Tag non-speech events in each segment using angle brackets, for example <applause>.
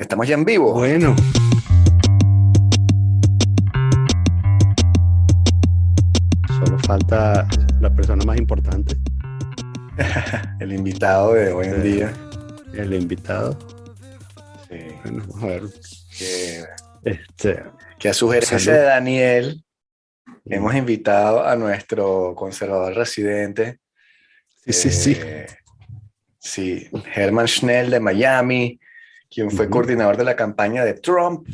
Estamos ya en vivo. Bueno. Solo falta la persona más importante. <laughs> el invitado de hoy en día. El invitado. Sí. Bueno, a ver. Que, Este, que a sugerencia Salud. de Daniel, hemos invitado a nuestro conservador residente. sí, sí, sí. eh, Sí, Herman Schnell de Miami, quien fue Ujú. coordinador de la campaña de Trump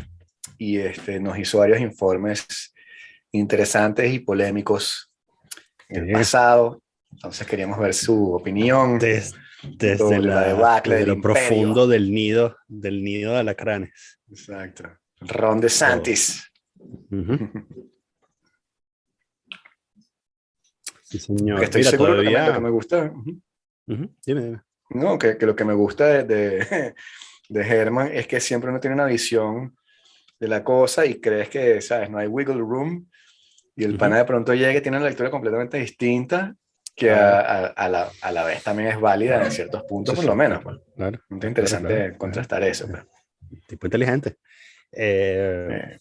y este, nos hizo varios informes interesantes y polémicos en el pasado. Entonces queríamos ver su opinión. Des- desde sobre la la, debacle desde del lo imperio. profundo del nido, del nido de alacranes. Exacto. Ron DeSantis. Ujú. <laughs> Sí, señor. Que estoy Mira, seguro que todavía... lo que me gusta. ujú. Ujú, Dime, dime. No, que, que lo que me gusta de, de, de Herman es que siempre uno tiene una visión de la cosa y crees que, ¿sabes? No hay wiggle room y el Ujú. pana de pronto llega y tiene una lectura completamente distinta que a, a- a la, a la vez también es válida en ciertos puntos, por lo menos. pues. Claro. Es interesante claro, claro. contrastar eso. pues. Tipo inteligente. Eh, Eh,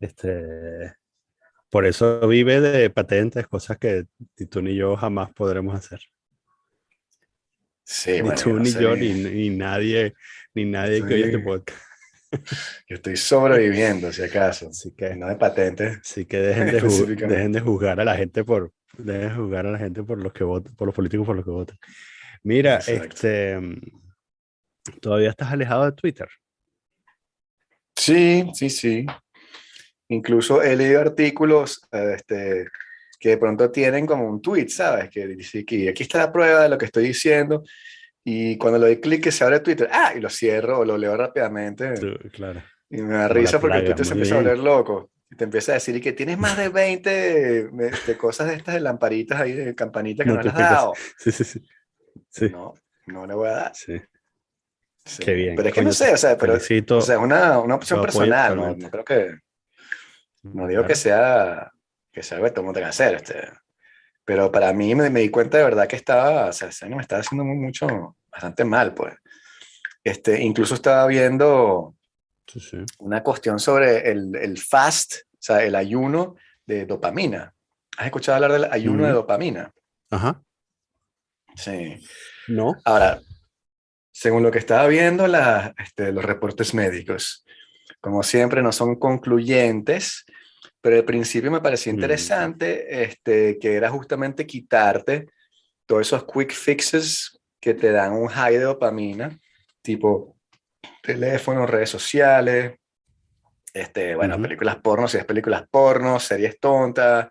este, por eso vive de patentes, cosas que tú ni yo jamás podremos hacer. Sí, ni bueno, tú, no ni sé, yo, ni, ni nadie, ni nadie que oye este podcast. <laughs> yo estoy sobreviviendo, si acaso. Así que, No de patentes. así que dejen de, <laughs> ju- Específicamente. dejen de juzgar a la gente por, dejen de juzgar a la gente por los que votan, por los políticos por los que votan. Mira, Exacto. este, todavía estás alejado de Twitter. Sí, sí, sí. Incluso he leído artículos este, que de pronto tienen como un tweet, ¿sabes? Que dice que aquí está la prueba de lo que estoy diciendo. Y cuando le doy clic que se abre Twitter, ah, y lo cierro o lo leo rápidamente. Tú, claro. Y me da risa porque Twitter se empieza a bien. volver loco. Y te empieza a decir y que tienes más de 20 de, de cosas de estas de lamparitas ahí, de campanitas que no, le has dado. Sí, sí, sí. Sí, No, no le voy a dar. sí. Sí. Qué bien. Pero es que Coño, no sé, o sea, pero, Felicito. o sea, es una, una opción personal, ¿no? No creo que, no digo que Claro. sea, que sea que tenga que hacer, este, pero para mí me, me di cuenta de verdad que estaba, o sea, me estaba haciendo mu- mucho, bastante mal, pues. Este, incluso estaba viendo Sí, sí. una cuestión sobre el, el fast, o sea, el ayuno de dopamina. ¿Has escuchado hablar del ayuno de Ujú. dopamina? Ajá. Sí. No. Ahora, según lo que estaba viendo, la- este, los reportes médicos, como siempre, no son concluyentes, pero al principio me pareció Mm. interesante este, que era justamente quitarte todos esos quick fixes que te dan un high de dopamina, tipo teléfono, redes sociales, este, bueno, películas porno, si es películas porno, series tontas,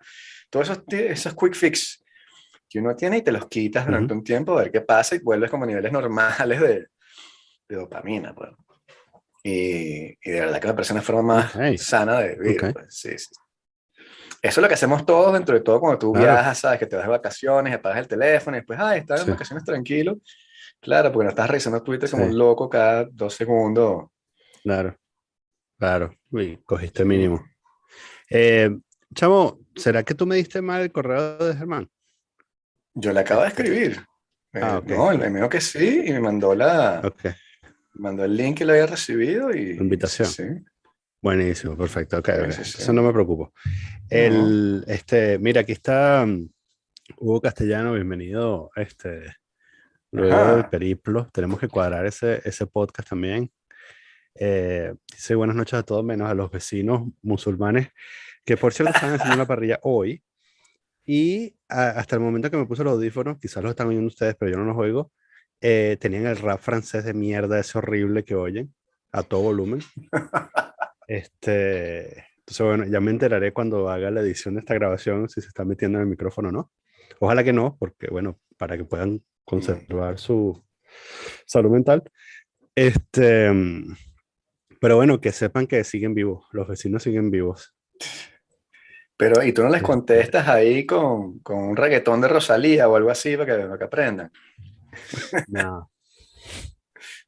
todos esos, esos quick fix que uno tiene y te los quitas durante un tiempo, a ver qué pasa y vuelves como a niveles normales de, de dopamina. Pues. Y, y de verdad que me parece una forma más sana de vivir. Pues, sí, sí. Eso es lo que hacemos todos dentro de todo cuando tú Claro. viajas, sabes, que te vas de vacaciones, apagas el teléfono y después, ay, estás en Sí. vacaciones tranquilo. Claro, porque no estás revisando Twitter como un loco cada dos segundos. Claro. Claro. Uy, cogiste mínimo. Eh, chamo, ¿será que tú me diste mal el correo de Germán? Yo le acabo de escribir. Eh, Ah, ok. No, él me dijo que sí y me mandó, la, mandó el link que lo había recibido y... Invitación. Sí. Buenísimo, perfecto. Ok, Sí, ok, sí, sí. Eso no me preocupo. El, este, mira, aquí está mm, Hugo Castellano, bienvenido. Este, luego Ajá. del periplo, tenemos que cuadrar ese, ese podcast también. Eh, dice buenas noches a todos, menos a los vecinos musulmanes, que por cierto están haciendo la parrilla hoy. Y a- hasta el momento que me puse los audífonos, quizás los están oyendo ustedes, pero yo no los oigo, eh, tenían el rap francés de mierda, ese horrible que oyen, a todo volumen. <laughs> Este, entonces, bueno, ya me enteraré cuando haga la edición de esta grabación si se está metiendo en el micrófono o no. Ojalá que no, porque bueno, para que puedan conservar su salud mental. Este, pero bueno, que sepan que siguen vivos, los vecinos siguen vivos. Pero, ¿y tú no les Este- contestas ahí con, con un reggaetón de Rosalía o algo así para que, para que aprendan? <laughs> No.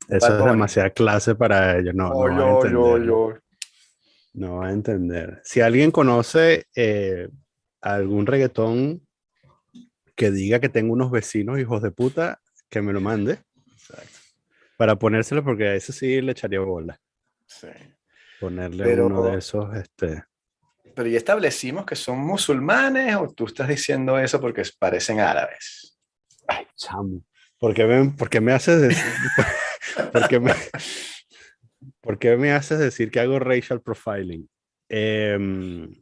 Eso es Bunny. demasiada clase para ellos. No, no Oh, a yo, yo, yo. No va a entender. Si alguien conoce eh, algún reggaetón que diga que tengo unos vecinos hijos de puta, que me lo mande. Exacto. Para ponérselo, porque a eso sí le echaría bola. Sí. Ponerle uno de esos, este. Pero ya establecimos que son musulmanes o tú estás diciendo eso porque parecen árabes. Ay, chamo. Porque me, porque me haces decir, <laughs> porque me, porque me haces decir que hago racial profiling. Em,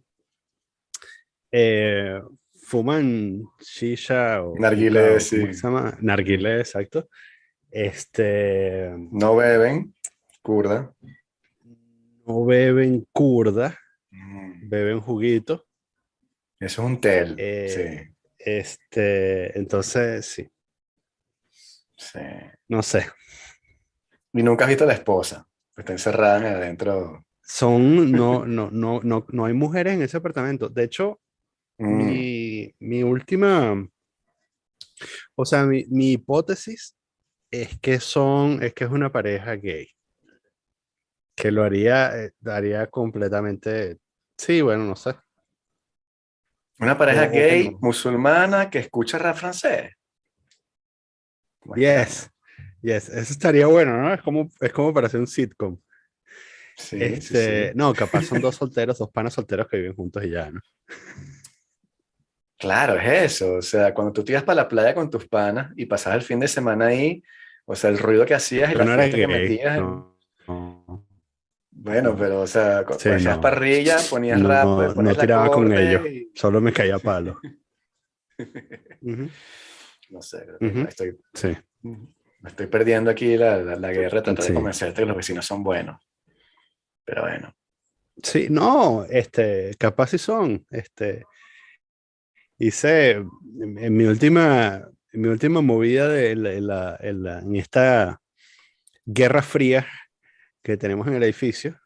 eh, fuman shisha o narguilé, sí. ¿cómo se llama? Narguilé, exacto. Este, no beben kurda. No beben kurda, mm. beben juguito. Eso es un tel. Eh, sí. Este, entonces, sí. Sí. No sé. Y nunca has visto a la esposa. Está encerrada en adentro. Son, no, no, no, no, no hay mujeres en ese apartamento. De hecho, mm. mi, mi, última, o sea, mi, mi, hipótesis es que son, es que es una pareja gay. Que lo haría, eh, daría completamente, sí, bueno, no sé. Una pareja gay musulmana que escucha rap francés. Yes, yes, eso estaría bueno, ¿no? Es como, es como para hacer un sitcom. Sí, este, No, capaz son dos <laughs> solteros, dos panas solteros que viven juntos y ya, ¿no? Claro, es eso. O sea, cuando tú te ibas para la playa con tus panas y pasabas el fin de semana ahí, o sea, el ruido que hacías y la no que metías. Bueno, pero, o sea, sí, hacías parrilla, ponías rap, no, no tiraba con ellos, solo me caía <laughs> palo. No sé, estoy, sí. Me estoy perdiendo aquí la, la, guerra tratando de convencerte que los vecinos son buenos. Pero bueno. Sí, no, este, capaz si son. Este, hice en, mi última, en mi última movida de la, en esta guerra fría que tenemos en el edificio,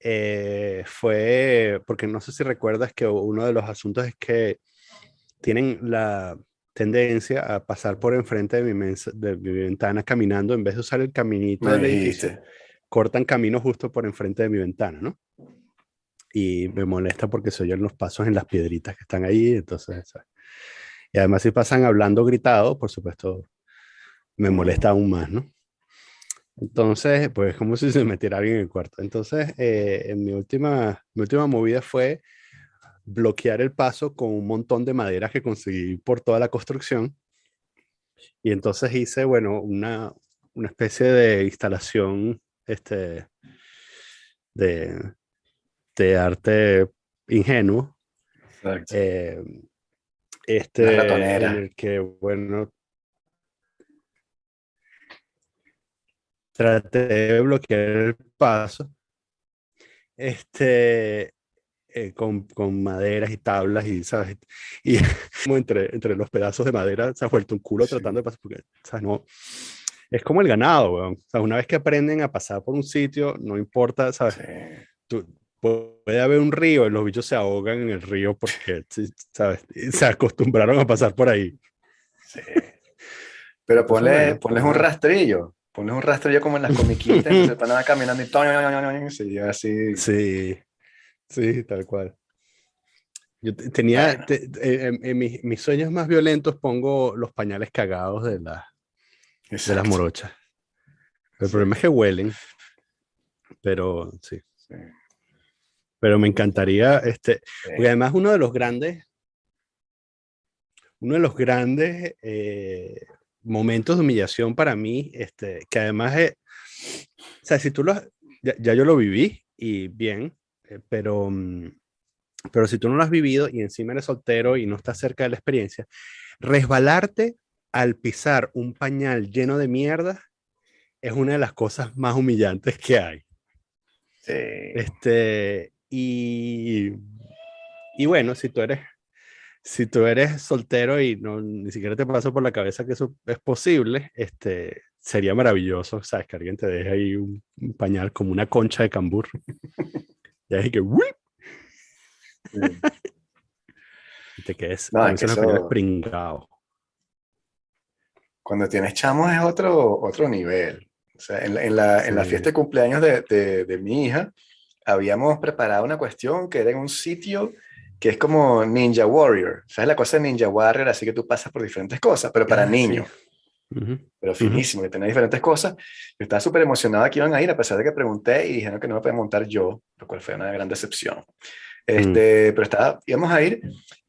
eh, fue, porque no sé si recuerdas que uno de los asuntos es que tienen la tendencia a pasar por enfrente de mi, de mi ventana caminando en vez de usar el caminito del edificio. Cortan camino justo por enfrente de mi ventana, ¿no? Y me molesta porque se oyen los pasos en las piedritas que están ahí, entonces... Y además si pasan hablando gritado, por supuesto, me molesta aún más, ¿no? Entonces, pues como si se metiera alguien en el cuarto. Entonces, eh, en mi última, mi última movida fue bloquear el paso con un montón de maderas que conseguí por toda la construcción. Y entonces hice, bueno, una, una especie de instalación este, de, de arte ingenuo. Eh, este, en el que, bueno, traté de bloquear el paso. Este, eh, con, con, maderas y tablas y, ¿sabes? Y <laughs> como entre, entre los pedazos de madera se ha vuelto un culo tratando de pasar, porque, ¿sabes? No, es como el ganado, weón. O sea, una vez que aprenden a pasar por un sitio, no importa, ¿sabes? Tú, puede haber un río y los bichos se ahogan en el río porque, ¿sabes? Se acostumbraron a pasar por ahí. Sí. Pero ponle, ponles un rastrillo. Ponles un rastrillo como en las comiquitas, <laughs> entonces van caminando y sí, así. Sí. Sí, tal cual. Yo tenía, en, mis, sueños más violentos pongo los pañales cagados de, la, de las morochas. El problema es que huelen, pero sí. Pero me encantaría, este, porque además uno de los grandes, uno de los grandes eh, momentos de humillación para mí, este, que además es, o sea, si tú lo, ya yo lo viví y bien, eh, pero, mm, pero si tú no lo has vivido y encima eres soltero y no estás cerca de la experiencia, resbalarte al pisar un pañal lleno de mierda es una de las cosas más humillantes que hay. Este, y, y bueno, si tú eres si tú eres soltero y no, ni siquiera te pasa por la cabeza que eso es posible, este, sería maravilloso, ¿sabes? Que alguien te deje ahí un, un pañal como una concha de cambur. <laughs> Y ahí que, y te quedes, no, es que eso, pringado. Cuando tienes chamos es otro, otro nivel. O sea, en, en, la, en la, fiesta de cumpleaños de, de, de, mi hija, habíamos preparado una cuestión que era en un sitio que es como Ninja Warrior. ¿Sabes la cosa de Ninja Warrior? Así que tú pasas por diferentes cosas, pero para ah, niños. Pero finísimo, que tenía diferentes cosas. Yo estaba súper emocionado que iban a ir, a pesar de que pregunté y dijeron que no me podía montar yo, lo cual fue una gran decepción. Este, Pero estaba, íbamos a ir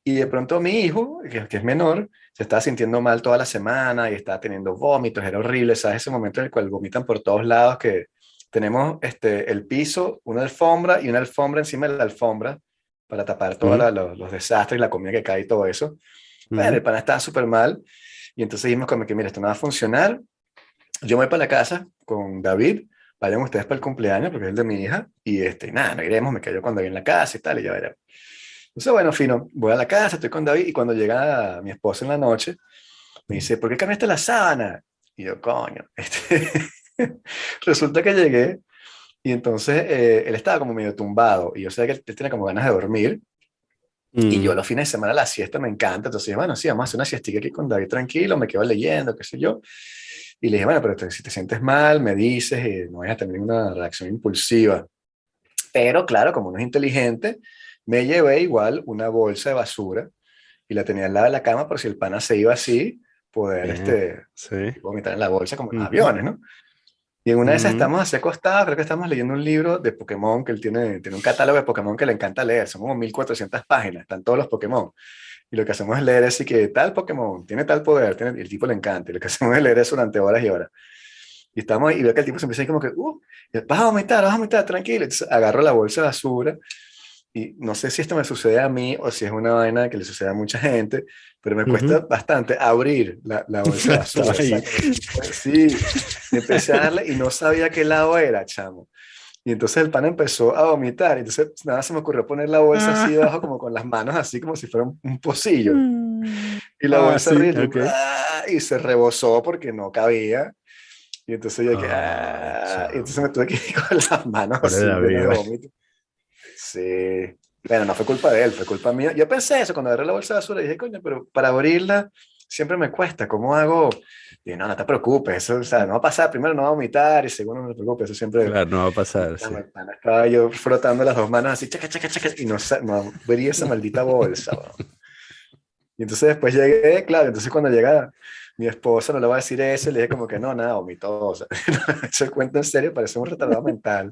y de pronto mi hijo, que, que, es menor, se estaba sintiendo mal toda la semana y estaba teniendo vómitos, era horrible, ¿sabes? Ese momento en el cual vomitan por todos lados, que tenemos este, el piso, una alfombra y una alfombra encima de la alfombra para tapar todos los, desastres y la comida que cae y todo eso. el pan estaba súper mal y entonces dijimos como que, mira, esto no va a funcionar. Yo me voy para la casa con David, vayan ustedes para el cumpleaños porque es el de mi hija y este, nada, no iremos, me quedo cuando voy en la casa y tal y ya veremos. Entonces, bueno, fino, voy a la casa, estoy con David y cuando llega mi esposa en la noche, me dice, ¿por qué cambiaste la sábana? Y yo, coño, <laughs> este, resulta que llegué y entonces eh, él estaba como medio tumbado y yo sé que él, tiene como ganas de dormir. Y yo mm. los fines de semana la siesta me encanta. Entonces, bueno, sí, vamos a hacer una siesta aquí con David tranquilo, me quedo leyendo, qué sé yo. Y le dije, bueno, pero si te sientes mal, me dices y no vayas a tener una reacción impulsiva. Pero claro, como no es inteligente, me llevé igual una bolsa de basura y la tenía al lado de la cama por si el pana se iba así, poder este, sí. vomitar en la bolsa como en los aviones, ¿no? Y en una de esas estamos así acostados, creo que estamos leyendo un libro de Pokémon, que él tiene, tiene un catálogo de Pokémon que le encanta leer, son como 1400 páginas, están todos los Pokémon. Y lo que hacemos es leer así que tal Pokémon tiene tal poder, tiene, y el tipo le encanta, y lo que <laughs> hacemos es leer eso durante horas y horas. Y estamos ahí, y veo que el tipo se empieza a como que, uh, vas a vomitar, vas a vomitar, tranquilo. Entonces agarro la bolsa de basura y no sé si esto me sucede a mí o si es una vaina que le sucede a mucha gente, pero me cuesta bastante abrir la, la <laughs> bolsa sí, empecé a darle y no sabía qué lado era, chamo. Y entonces el pan empezó a vomitar. Entonces nada se me ocurrió poner la bolsa así ah. debajo, como con las manos así, como si fuera un, pocillo. Mm. Y la ah, bolsa ¡ah! y se rebosó porque no cabía. Y entonces yo que, ah, y entonces me tuve que ir <laughs> con las manos así, de vómito. Sí. Bueno, no fue culpa de él, fue culpa mía. Yo pensé eso cuando agarré la bolsa de basura. Dije, coño, pero para abrirla siempre me cuesta. ¿Cómo hago? Y no, no te preocupes. Eso, o sea, no va a pasar. Primero no va a vomitar y segundo no te preocupes. Eso siempre. Claro, no va a pasar. Sí. Estaba yo frotando las dos manos así, chaca, chaca, chaca, y no, no abrí esa maldita bolsa. y entonces después llegué, claro, entonces cuando llega mi esposa no le va a decir eso, le dije como que no, nada, vomitó. O sea, <laughs> eso cuento en serio, parece un retardado mental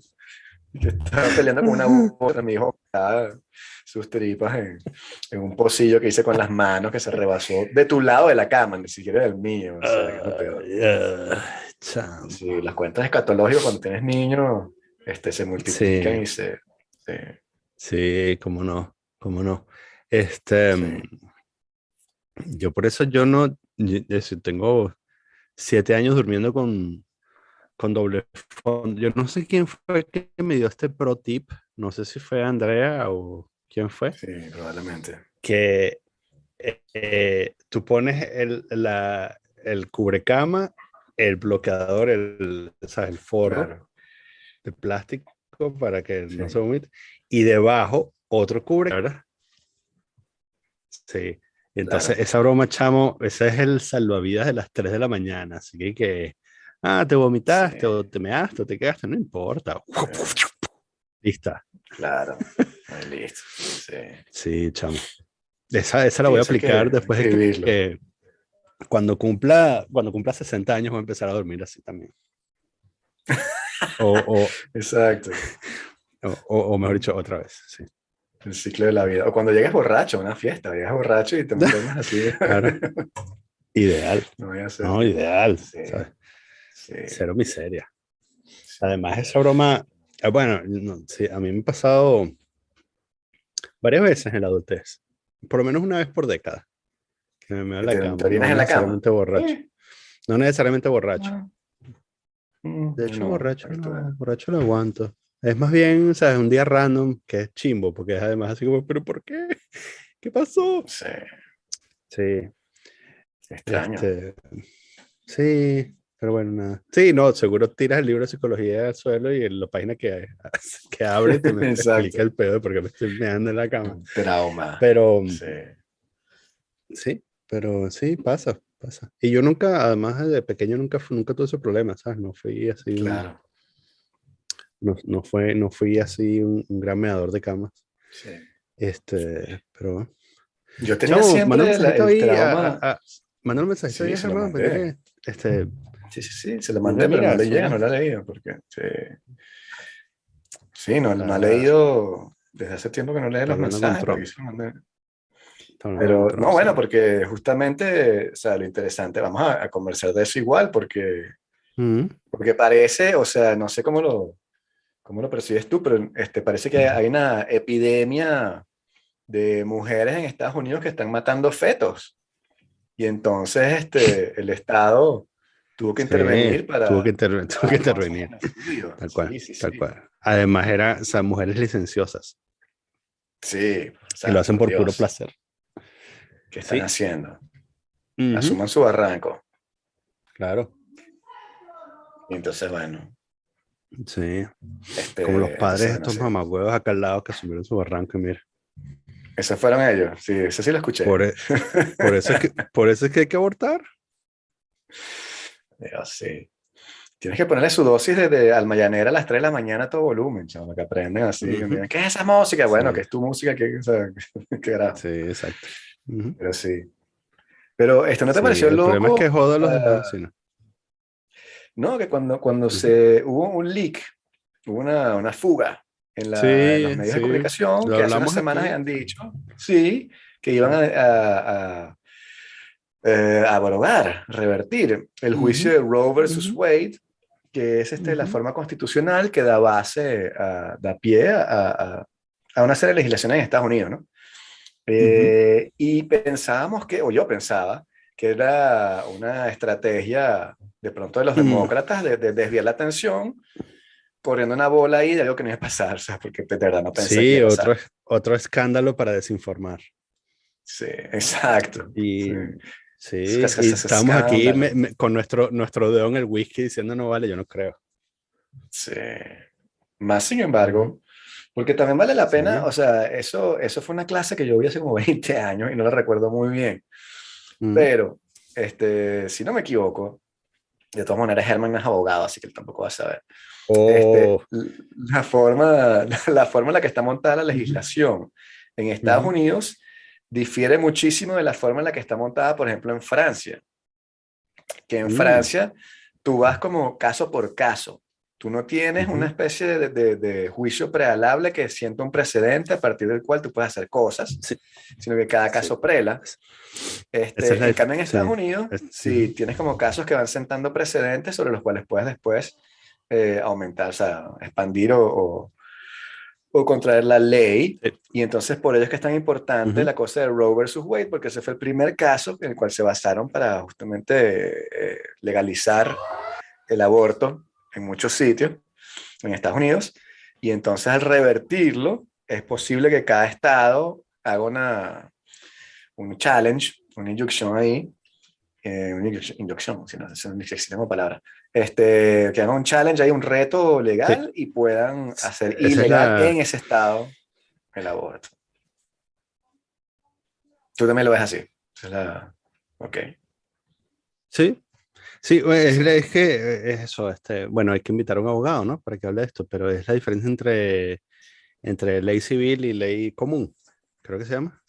estaba peleando con una <laughs> otra, mi hijo sus tripas en, en, un pocillo que hice con las manos que se rebasó de tu lado de la cama, ni siquiera del mío. sí, las cuentas escatológicas cuando tienes niños este, se multiplican y se... Sí. sí, cómo no, cómo no. Este, Yo por eso yo no, tengo siete años durmiendo con, con doble fondo. Yo no sé quién fue que me dio este pro tip, no sé si fue Andrea o quién fue. Sí, probablemente. Que eh, tú pones el, la, el cubrecama, el bloqueador, el, el forro de plástico para que no se vomite, y debajo otro cubre, ¿verdad? Sí. entonces esa broma, chamo, ese es el salvavidas de las 3 de la mañana, así que, que Ah, te vomitaste o te measte o te quedaste, no importa. Lista. Claro. <laughs> Listo. Sí, sí chamo. Esa, esa la voy a aplicar después de que, cuando cumpla cuando cumpla 60 años voy a empezar a dormir así también. O, <laughs> Exacto. O, o, mejor dicho, otra vez, sí. El ciclo de la vida. O cuando llegas borracho a una fiesta, llegas borracho y te <laughs> mantienes así. Claro. Ideal. No, voy a hacer. no ideal. Sí. Cero miseria. Además, esa broma, ah, bueno, sí, a mí me ha pasado varias veces en la adultez, por lo menos una vez por década. Que me la cama. no en la cama? borracho. Eh. No necesariamente borracho. Ah. Mm, de hecho, borracho, no, borracho lo aguanto. Es más bien, ¿sabes? Un día random que es chimbo, porque es además así como, ¿pero por qué? ¿Qué pasó? Sí. Sí. Extraño. Este, sí, pero bueno, nada. Sí, no, seguro tiras el libro de psicología al suelo y en la página que, <laughs> que abre te me explica el pedo porque me estoy meando en la cama. Trauma. Pero. Sí. Sí, pero sí, pasa, pasa. Y yo nunca, además de pequeño, nunca, nunca tuve ese problema, ¿sabes? No fui así. Claro. no, no, fue, no fui así un, gran meador de camas. Sí. Este, pero Yo tenía siempre el trauma. A, a, un mensajito sí, ahí, Este, sí, sí, sí, se lo mandé, pero no le llega, no la he leído, porque sí, sí no, no ha leído, desde hace tiempo que no lee los mensajes. Pero no, bueno, porque justamente, o sea, lo interesante, vamos a, conversar de eso igual, porque, mm. porque parece, o sea, no sé cómo lo, cómo lo percibes tú, pero este, parece que hay una epidemia de mujeres en Estados Unidos que están matando fetos. Y entonces este, el Estado tuvo que intervenir para... Tuvo que, tuvo que intervenir. Tal cual, tal cual. Además, eran o sea, mujeres licenciosas. Sí. y lo hacen por puro placer. ¿Qué están haciendo? Asuman su barranco. Claro. Y entonces, bueno. Sí. Este, Como los padres de estos mamahuevos acá al lado que asumieron su barranco y mira. Esos fueron ellos, sí, eso sí lo escuché. Por, e, eso, es que, <laughs> por eso es que hay que abortar. Dios, sí. Tienes que ponerle su dosis desde Almayanera a las 3 de la mañana a todo volumen, chaval, que aprenden así. ¿Qué es esa música? Bueno, que es tu música, que, o sea, <laughs> que Sí, exacto. Pero sí. Pero esto no te pareció loco. El problema es que joda los uh, No, que cuando, cuando se hubo un leak, hubo una, una fuga en, la, los medios de comunicación, que hace unas semanas han dicho, sí, que iban a, a, eh, abrogar, revertir el juicio de Roe versus Wade, que es este, la forma constitucional que da base, da pie a, a, una serie de legislaciones en Estados Unidos, ¿no? Eh, y pensábamos que, o yo pensaba, que era una estrategia de pronto de los demócratas de, desviar la atención corriendo una bola ahí de algo que no iba a pasar, <laughs> ¿sabes? Porque de verdad no pensé Sí, otro, otro escándalo para desinformar. Sí, <laughs> exacto. Y, sí. Estamos aquí con nuestro, nuestro dedo en el whisky diciendo no vale, yo no creo. Sí. Más sin embargo, porque también vale la pena, o sea, eso, eso fue una clase que yo vi hace como <laughs> 20 años y no la recuerdo muy bien. Mm. Pero, este, si no me equivoco, de todas maneras, Herman es abogado, así que él tampoco va a saber. Este, oh. la, forma, <laughs> la forma en la que está montada la legislación en Estados Unidos difiere muchísimo de la forma en la que está montada, por ejemplo, en Francia. Que en mm. Francia tú vas como caso por caso. Tú no tienes una especie de, juicio prealable que sienta un precedente a partir del cual tú puedes hacer cosas, sino que cada caso prela. Este, en cambio, en Estados Unidos, sí, tienes como casos que van sentando precedentes sobre los cuales puedes después eh, aumentar, o sea, expandir o, o, contraer la ley. Y entonces, por ello es que es tan importante la cosa de Roe versus Wade, porque ese fue el primer caso en el cual se basaron para justamente eh, legalizar el aborto en muchos sitios en Estados Unidos, y entonces al revertirlo, es posible que cada estado haga una, un challenge, una inyección ahí, eh, una inyección, si no, existe una palabra, este, que haga un challenge, hay un reto legal y puedan hacer ilegal en ese estado el aborto. Tú también lo ves así. es la... Ok. Sí, Sí, es, que es eso, este, bueno, hay que invitar a un abogado, ¿no? Para que hable de esto, pero es la diferencia entre, entre ley civil y ley común, creo que se llama.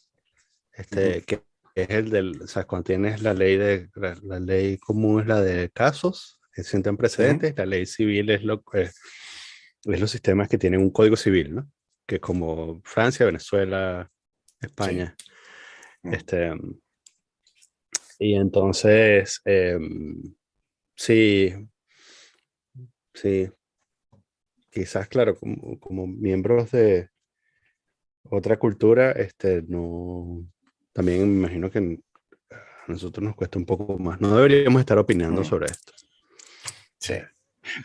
Este, que es el del, o sea, cuando tienes la ley de, la, ley común es la de casos que sienten precedentes, la ley civil es lo eh, es los sistemas que tienen un código civil, ¿no? Que es como Francia, Venezuela, España. Este, y entonces, em, Sí, sí. Quizás, claro, como, miembros de otra cultura, este, no, también me imagino que a nosotros nos cuesta un poco más. No deberíamos estar opinando mm. sobre esto. Sí.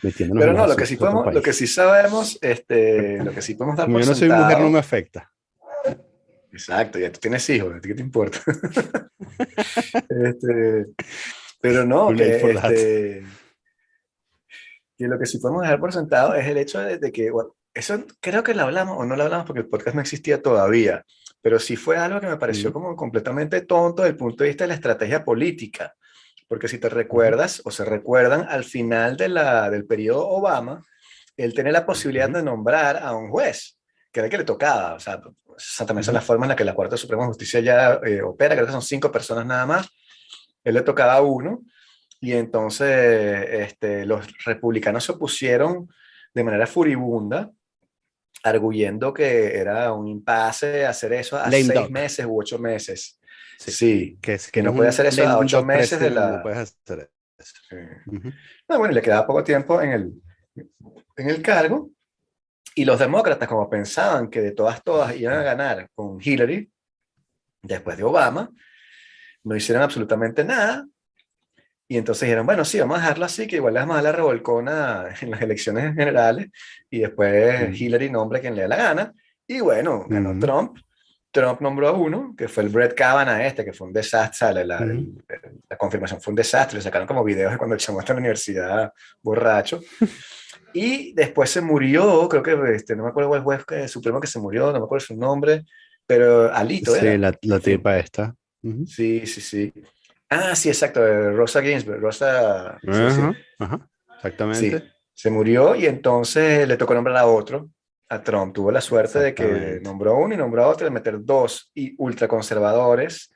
Pero no, lo que, sí podemos, lo que sí sabemos, este, lo que sí podemos dar Como yo no soy mujer, no me afecta. Exacto, ya tú tienes hijos, ¿a ti qué te importa? <laughs> este, pero no, que, este, que, lo que sí podemos dejar por sentado es el hecho de, que, bueno, eso creo que lo hablamos o no lo hablamos porque el podcast no existía todavía, pero sí fue algo que me pareció como completamente tonto desde el punto de vista de la estrategia política. Porque si te recuerdas o se recuerdan, al final de la, del periodo Obama, él tenía la posibilidad de nombrar a un juez, que era el que le tocaba. O sea, también es la forma en la que la Cuarta Suprema Justicia ya eh, opera, creo que son cinco personas nada más él le tocaba a uno, y entonces este, los republicanos se opusieron de manera furibunda, arguyendo que era un impasse hacer eso a seis meses u ocho meses. Sí, que, que, no puede hacer eso a ocho meses de la... No puedes hacer eso. no, bueno, le quedaba poco tiempo en el, en el cargo y los demócratas, como pensaban que de todas, todas iban a ganar con Hillary, después de Obama, no hicieron absolutamente nada. Y entonces dijeron, bueno, sí, vamos a dejarlo así, que igual le vamos a dar la revolcona <laughs> en las elecciones generales y después Hillary nombra quien le dé la gana. Y bueno, ganó Trump. Trump nombró a uno, que fue el Brett Kavanaugh este, que fue un desastre, la, la, confirmación fue un desastre, le sacaron como videos de cuando el chamo está en la universidad borracho. <laughs> Y después se murió, creo que, este, no me acuerdo cuál juez que, supremo que se murió, no me acuerdo su nombre, pero Alito sí, la, la tipa esta. Sí, sí, sí. Ah, sí, exacto, Rosa Ginsburg, Rosa... Ajá, exactamente. se murió y entonces le tocó nombrar a otro, a Trump. Tuvo la suerte de que nombró uno y nombró a otro, de meter dos y ultraconservadores,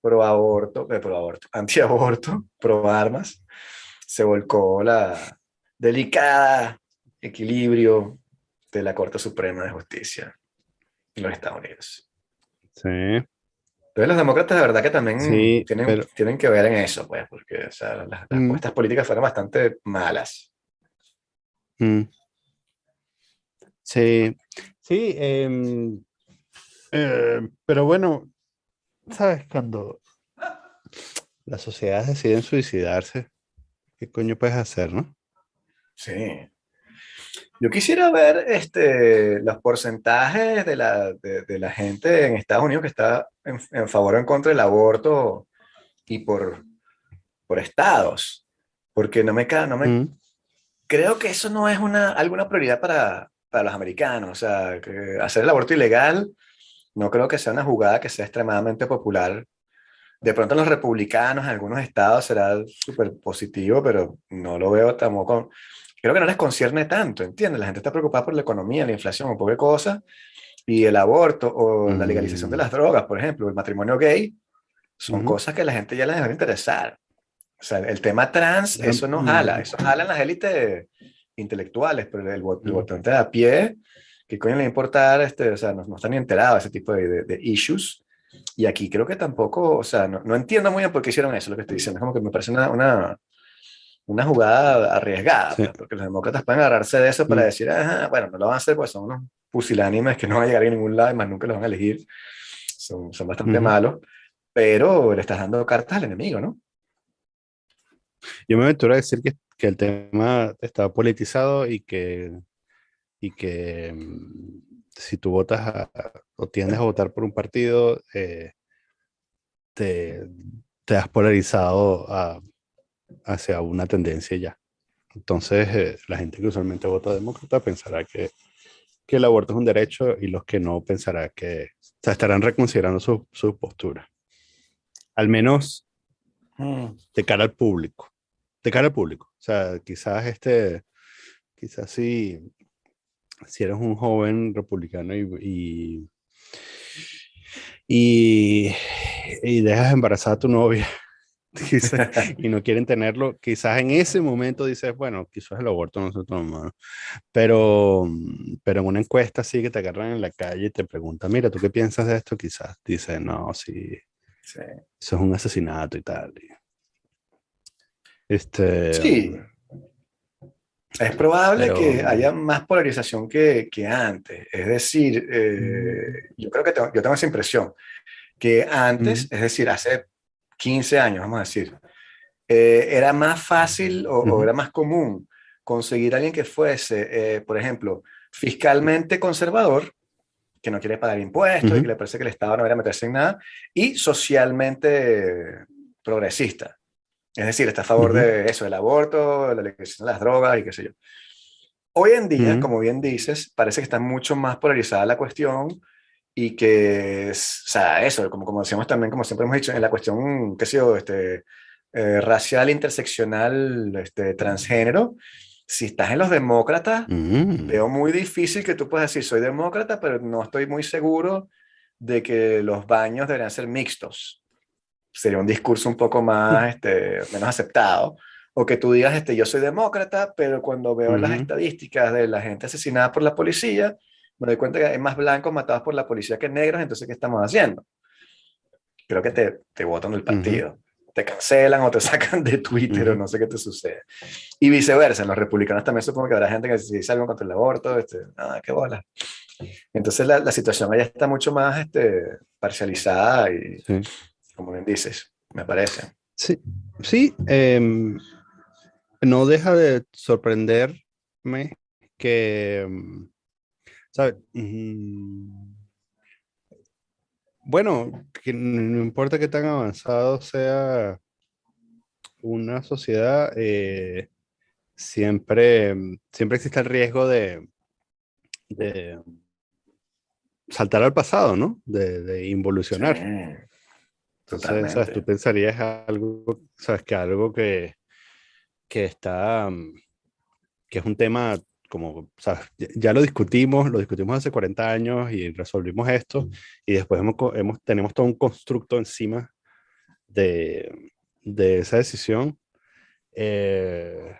pro aborto, eh, pro aborto, <laughs> antiaborto, pro armas. Se volcó la, delicada equilibrio de la Corte Suprema de Justicia en los Estados Unidos. Sí. Entonces los demócratas de verdad que también tienen, tienen que ver en eso, pues, porque o sea, las, las mm. políticas fueron bastante malas. Mm. Sí, sí, em, eh, pero bueno, ¿sabes? Cuando las sociedades deciden suicidarse, ¿qué coño puedes hacer, no? Sí. Yo quisiera ver este, los porcentajes de la, de, la gente en Estados Unidos que está en, favor o en contra del aborto y por, por estados, porque no me, no me mm. creo que eso no es una, alguna prioridad para, para los americanos. O sea, que hacer el aborto ilegal no creo que sea una jugada que sea extremadamente popular. De pronto los republicanos en algunos estados será súper positivo, pero no lo veo tampoco creo que no les concierne tanto, ¿entiendes? La gente está preocupada por la economía, la inflación o pobre cosa, y el aborto o la legalización de las drogas, por ejemplo, el matrimonio gay, son cosas que a la gente ya les debe interesar. O sea, el tema trans, eso no jala, eso jala en las élites intelectuales, pero el, votante de a pie, ¿qué coño le importa? Este, o sea, no, no están ni enterados de ese tipo de, de, issues. Y aquí creo que tampoco, o sea, no, no, entiendo muy bien por qué hicieron eso, lo que estoy diciendo. Es como que me parece una, una, una jugada arriesgada, pues, porque los demócratas pueden agarrarse de eso para mm. decir, bueno, no lo van a hacer, pues son unos pusilánimes que no van a llegar a ningún lado y más nunca los van a elegir. Son, son bastante malos, pero le estás dando cartas al enemigo, ¿no? Yo me aventuro a decir que, que el tema está politizado y que, y que mm, si tú votas o tiendes a votar por un partido, eh, te, te has polarizado a hacia una tendencia ya. Entonces, eh, la gente que usualmente vota demócrata pensará que, que, el aborto es un derecho y los que no pensará que o estarán reconsiderando su, su, postura. Al menos mm. de cara al público. De cara al público. O sea, quizás este, quizás si, si eres un joven republicano y, y, y dejas embarazada a tu novia <laughs> <laughs> y no quieren tenerlo, quizás en ese momento dices, bueno, quizás el aborto no se toma, pero, pero en una encuesta así que te agarran en la calle y te preguntan, mira, ¿tú qué piensas de esto? Quizás dices, no, sí, eso es un asesinato y tal. Este, sí. Es probable que haya más polarización que, que antes. Es decir, eh, yo creo que tengo, yo tengo esa impresión, que antes, es decir, hace 15 años, vamos a decir, eh, era más fácil o, era más común conseguir a alguien que fuese, eh, por ejemplo, fiscalmente conservador, que no quiere pagar impuestos y que le parece que el Estado no debería meterse en nada, y socialmente progresista. Es decir, está a favor de eso, del aborto, la legalización de las drogas y qué sé yo. Hoy en día, como bien dices, parece que está mucho más polarizada la cuestión y que, o sea, eso, como, como decíamos también, como siempre hemos dicho, en la cuestión, qué sé yo, este, eh, racial, interseccional, este, transgénero, si estás en los demócratas, mm. veo muy difícil que tú puedas decir, soy demócrata, pero no estoy muy seguro de que los baños deberían ser mixtos. Sería un discurso un poco más, <laughs> este, menos aceptado. O que tú digas, este, yo soy demócrata, pero cuando veo las estadísticas de la gente asesinada por la policía, me doy cuenta que hay más blancos matados por la policía que negros, entonces, ¿qué estamos haciendo? Creo que te, te votan del partido. Te cancelan o te <laughs> sacan de Twitter o no sé qué te sucede. Y viceversa, en los republicanos también supongo que habrá gente que si dice algo contra el aborto, este, ah, qué bola. Entonces la, la, situación allá está mucho más este, parcializada y, como bien dices, me parece. Sí, sí. Em, no deja de sorprenderme que, em, ¿sabes? bueno, que no importa qué tan avanzado sea una sociedad, eh, siempre, siempre existe el riesgo de, de saltar al pasado, ¿no? De, involucionar. Entonces, ¿sabes? tú pensarías algo, ¿sabes? Que algo que, que está, que es un tema como, ¿sabes? Ya lo discutimos, lo discutimos hace 40 años y resolvimos esto y después hemos, hemos tenemos todo un constructo encima de, de esa decisión. Eh,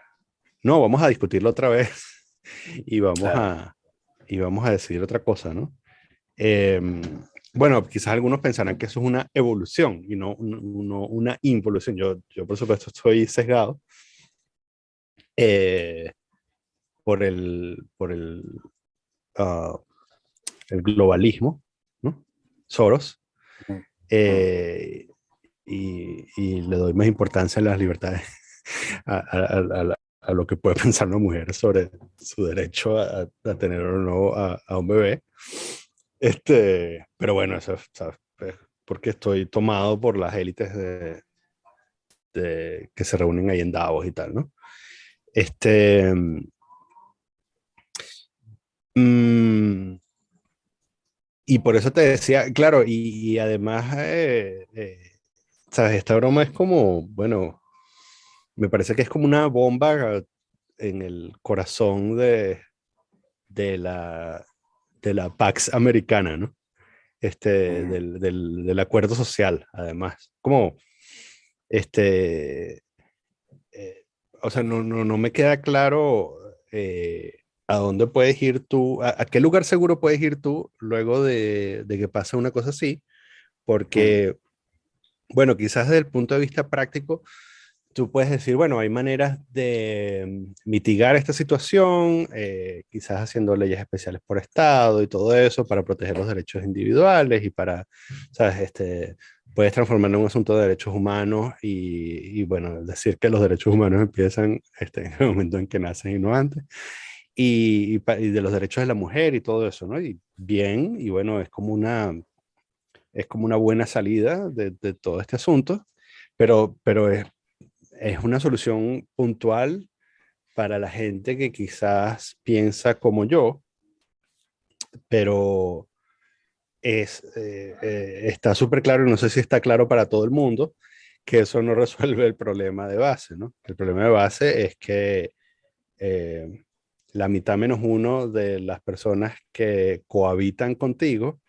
no, vamos a discutirlo otra vez <laughs> y vamos a y vamos a decidir otra cosa, ¿no? Em, bueno, quizás algunos pensarán que eso es una evolución y no, una involución. Yo, yo, por supuesto, estoy sesgado eh, por el, por el, ah, el globalismo, ¿no? Soros. Eh, y, y, le doy más importancia a las libertades, a, a, a lo que puede <laughs> pensar una mujer sobre su derecho a, tener o no a, un bebé. Este, pero bueno, eso ¿sabes? porque estoy tomado por las élites de, que se reúnen ahí en Davos y tal, ¿no? Este. Mm, y por eso te decía, claro, y, además, eh, eh, ¿sabes? Esta broma es como, bueno, me parece que es como una bomba en el corazón de, de, la, de la Pax americana, ¿no? Este, del, del, acuerdo social, además. Como, este, eh, o sea, no, no, no, me queda claro eh, a dónde puedes ir tú, a, qué lugar seguro puedes ir tú luego de, de que pase una cosa así, porque, bueno, quizás desde el punto de vista práctico, tú puedes decir, bueno, hay maneras de mm, mitigar esta situación, eh, quizás haciendo leyes especiales por Estado y todo eso para proteger los derechos individuales y para, ¿sabes? Este, puedes transformarlo en un asunto de derechos humanos y, bueno, decir que los derechos humanos empiezan este, <laughs> en el momento en que nacen y no antes. Y, y, de los derechos de la mujer y todo eso, ¿no? Y bien, y bueno, es como una, es como una buena salida de, de todo este asunto, pero, pero es, es una solución puntual para la gente que quizás piensa como yo, pero es, eh, eh, está súper claro, y no sé si está claro para todo el mundo, que eso no <laughs> resuelve el problema de base, ¿no? El problema de base es que eh, la mitad menos uno de las personas que cohabitan contigo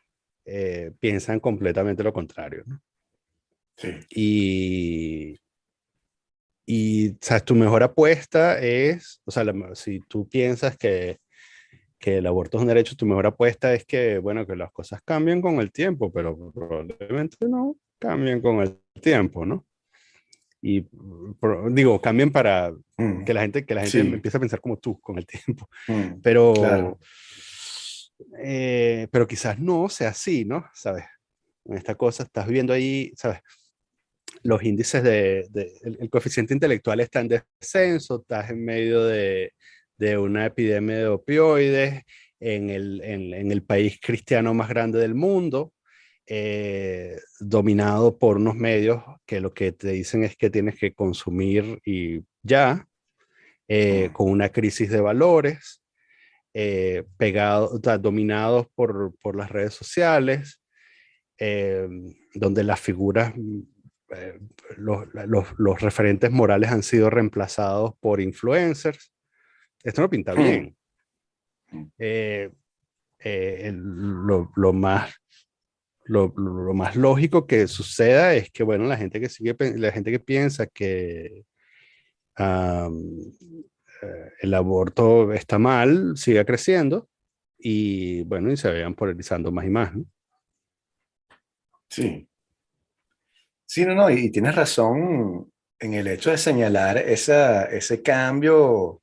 piensan completamente lo contrario, ¿no? Sí. Y, y, ¿sabes? Tu mejor apuesta es, o sea, si tú piensas que, que el aborto es un derecho, tu mejor apuesta es que, bueno, que las cosas cambien con el tiempo, pero probablemente no cambien con el tiempo, ¿no? Y digo, cambien para mm, que la gente, que la gente empiece a pensar como tú con el tiempo. Mm, pero, eh, pero quizás no sea así, ¿no? ¿Sabes? En esta cosa estás viviendo ahí, ¿sabes? Los índices de, el, coeficiente intelectual está en descenso, estás en medio de, de una epidemia de opioides en el, en, el, país cristiano más grande del mundo, eh, dominado por unos medios que lo que te dicen es que tienes que consumir y ya, eh, con una crisis de valores, eh, pegado, dominados por, por, las redes sociales, donde las figuras eh, los, los, referentes morales han sido reemplazados por influencers. Esto no pinta hmm. bien. Eh, eh, lo, lo, más lo, lo, más lógico que suceda es que, bueno, la gente que sigue, la gente que piensa que eh, el aborto está mal, siga creciendo y, bueno, y se vayan polarizando más y más, ¿no? Sí. Sí, no, no, y, tienes razón en el hecho de señalar esa, ese cambio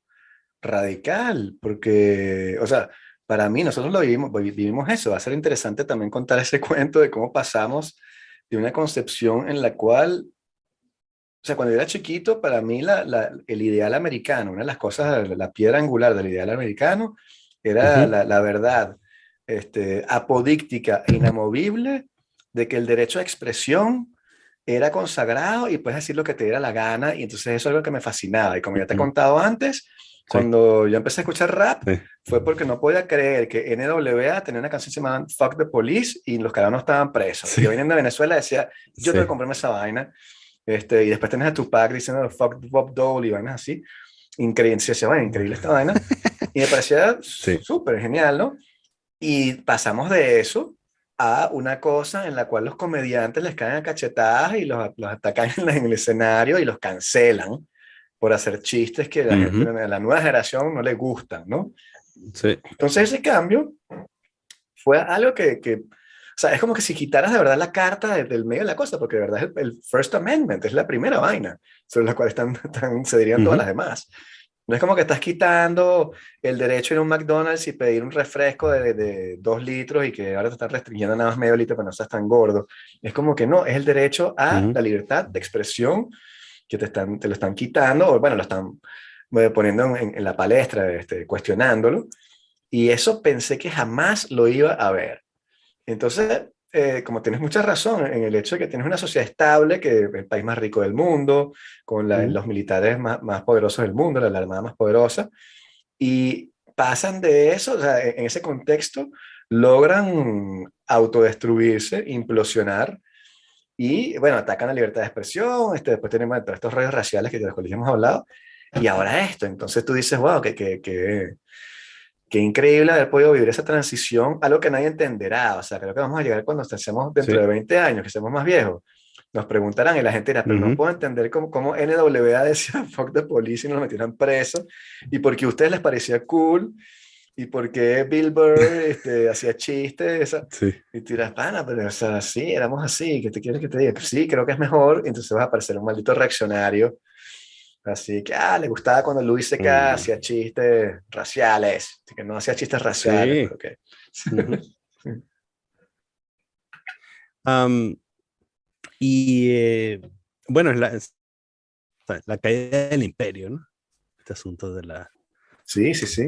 radical, porque, o sea, para mí, nosotros lo vivimos, vivimos eso. Va a ser interesante también contar ese <laughs> cuento de cómo pasamos de una concepción en la cual, o sea, cuando yo era chiquito, para mí la, la, el ideal americano, una de las cosas, la piedra angular del ideal americano, era la, la, verdad este, apodíctica e inamovible de que el derecho a expresión era consagrado y puedes decir lo que te diera la gana, y entonces eso es algo que me fascinaba. Y como ya te he contado antes, cuando yo empecé a escuchar rap, fue porque no podía creer que NWA tenía una canción llamada Fuck the Police y los no estaban presos. Yo viniendo de Venezuela decía, yo tengo que comprarme esa vaina. Este, y después tenés a Tupac diciendo Fuck Bob Dole y vainas así. Increíble, se bueno, increíble esta vaina. <laughs> Y me parecía súper genial, ¿no? Y pasamos de eso a una cosa en la cual los comediantes les caen a cachetadas y los, los atacan <laughs> en el escenario y los cancelan por hacer chistes que a la nueva generación no le gustan, ¿no? Sí. Entonces ese cambio fue algo que, que, o sea, es como que si quitaras de verdad la carta del medio de la cosa, porque de verdad es el, First Amendment, es la primera vaina sobre la cual están, <laughs> se dirían todas las demás. No es como que estás quitando el derecho a ir a un McDonald's y pedir un refresco de, de, dos litros y que ahora te están restringiendo nada más medio litro para no estás tan gordo. Es como que no, es el derecho a la libertad de expresión que te, están, te lo están quitando, o bueno, lo están eh, poniendo en, la palestra, este, cuestionándolo. Y eso pensé que jamás lo iba a ver. Entonces, eh, como tienes mucha razón en el hecho de que tienes una sociedad estable, que es el país más rico del mundo, con los militares más, más, poderosos del mundo, la, armada más poderosa, y pasan de eso, o sea, en ese contexto, logran autodestruirse, implosionar, y bueno, atacan la libertad de expresión, este, después tenemos estos rollos raciales que de los cuales hemos hablado, y ahora esto, entonces tú dices, wow, que, que, que, que, increíble haber podido vivir esa transición, algo que nadie entenderá, o sea, creo que vamos a llegar cuando estemos dentro de 20 años, que seamos más viejos, nos preguntarán y la gente dirá, pero no puedo entender cómo, cómo NWA <laughs> decía fuck the police y nos metieran preso, y porque a ustedes les parecía cool, y por qué Bill Burr <laughs> este, hacía chistes. Sí. Y tú dirás, pana, pero o sea, sí, éramos así, ¿qué te quieres que te diga? Sí, creo que es mejor. Entonces vas a parecer un maldito reaccionario. Así que, ah, le gustaba cuando Luis C.K. Mm. hacía chistes raciales. que no hacía chistes raciales. Sí. <laughs> y eh, bueno, es la, la caída del imperio, ¿no? Este asunto de la... Sí, sí, sí.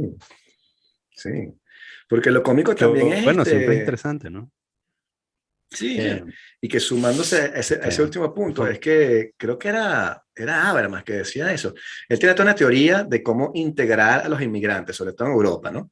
Sí, porque lo cómico también es... Bueno, siempre es este interesante, ¿no? Sí, eh, y que sumándose a ese, ese, último punto, es que creo que era, era Habermas que decía eso. Él tiene toda una teoría de cómo integrar a los inmigrantes, sobre todo en Europa, ¿no?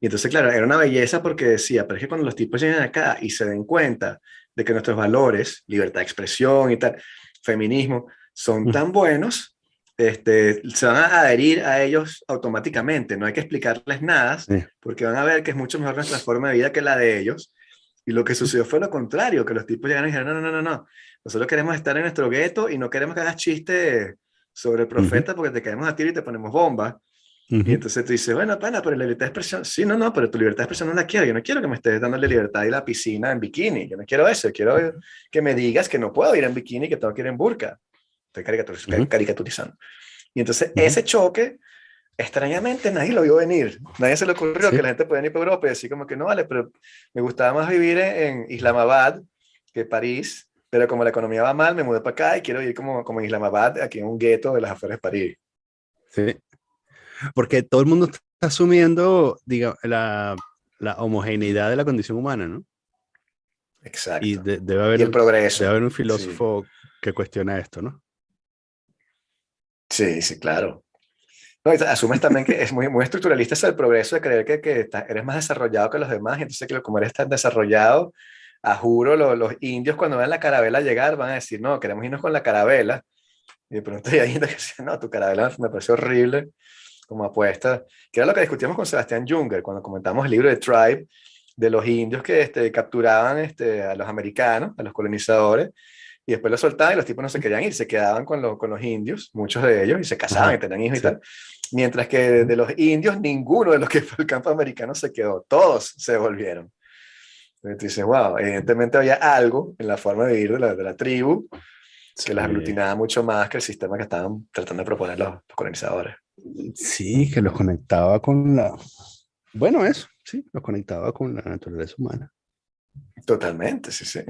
Y entonces, claro, era una belleza porque decía, pero es que cuando los tipos llegan acá y se den cuenta de que nuestros valores, libertad de expresión y tal, feminismo, son tan buenos, este, se van a adherir a ellos automáticamente, no hay que explicarles nada, porque van a ver que es mucho mejor nuestra forma de vida que la de ellos. Y lo que sucedió fue lo contrario, que los tipos llegaron y dijeron, no, no, no, no, nosotros queremos estar en nuestro gueto y no queremos que hagas chistes sobre el profeta porque te caemos a ti y te ponemos bomba. Y entonces tú dices, bueno, pana, pero la libertad de expresión, sí, no, no, pero tu libertad de expresión no la quiero, yo no quiero que me estés dando la libertad de la piscina en bikini, yo no quiero eso, quiero que me digas que no puedo ir en bikini, que tengo que ir en burka. Estoy caricaturizando. Y entonces ese choque, extrañamente nadie lo vio venir. Nadie se le ocurrió que la gente podía ir por Europa y decir como que no vale, pero me gustaba más vivir en, Islamabad que París, pero como la economía va mal, me mudé para acá y quiero ir como, como en Islamabad, aquí en un gueto de las afueras de París. Sí, porque todo el mundo está asumiendo, diga, la, la homogeneidad de la condición humana, ¿no? Exacto. Y debe haber, el progreso. Debe haber un filósofo que cuestiona esto, ¿no? Sí, sí, claro. No, asumes también que es muy, muy estructuralista eso del progreso de creer que, que eres más desarrollado que los demás, entonces que como eres tan desarrollado, a juro, los indios cuando vean la carabela llegar van a decir, no, queremos irnos con la carabela. Y de pronto hay que dice, no, tu carabela me pareció horrible como apuesta, que era lo que discutíamos con Sebastián Junger cuando comentamos el libro de Tribe, de los indios que este, capturaban este, a los americanos, a los colonizadores, y después los soltaban y los tipos no se querían ir, se quedaban con, los, con los indios, muchos de ellos, y se casaban y tenían hijos y tal. Mientras que de, los indios, ninguno de los que fue al campo americano se quedó, todos se volvieron. Entonces dices, wow, evidentemente había algo en la forma de vivir de la, de la tribu que las aglutinaba mucho más que el sistema que estaban tratando de proponer los, los colonizadores. Sí, que los conectaba con la... Bueno, eso, sí, los conectaba con la naturaleza humana. Totalmente, sí, sí.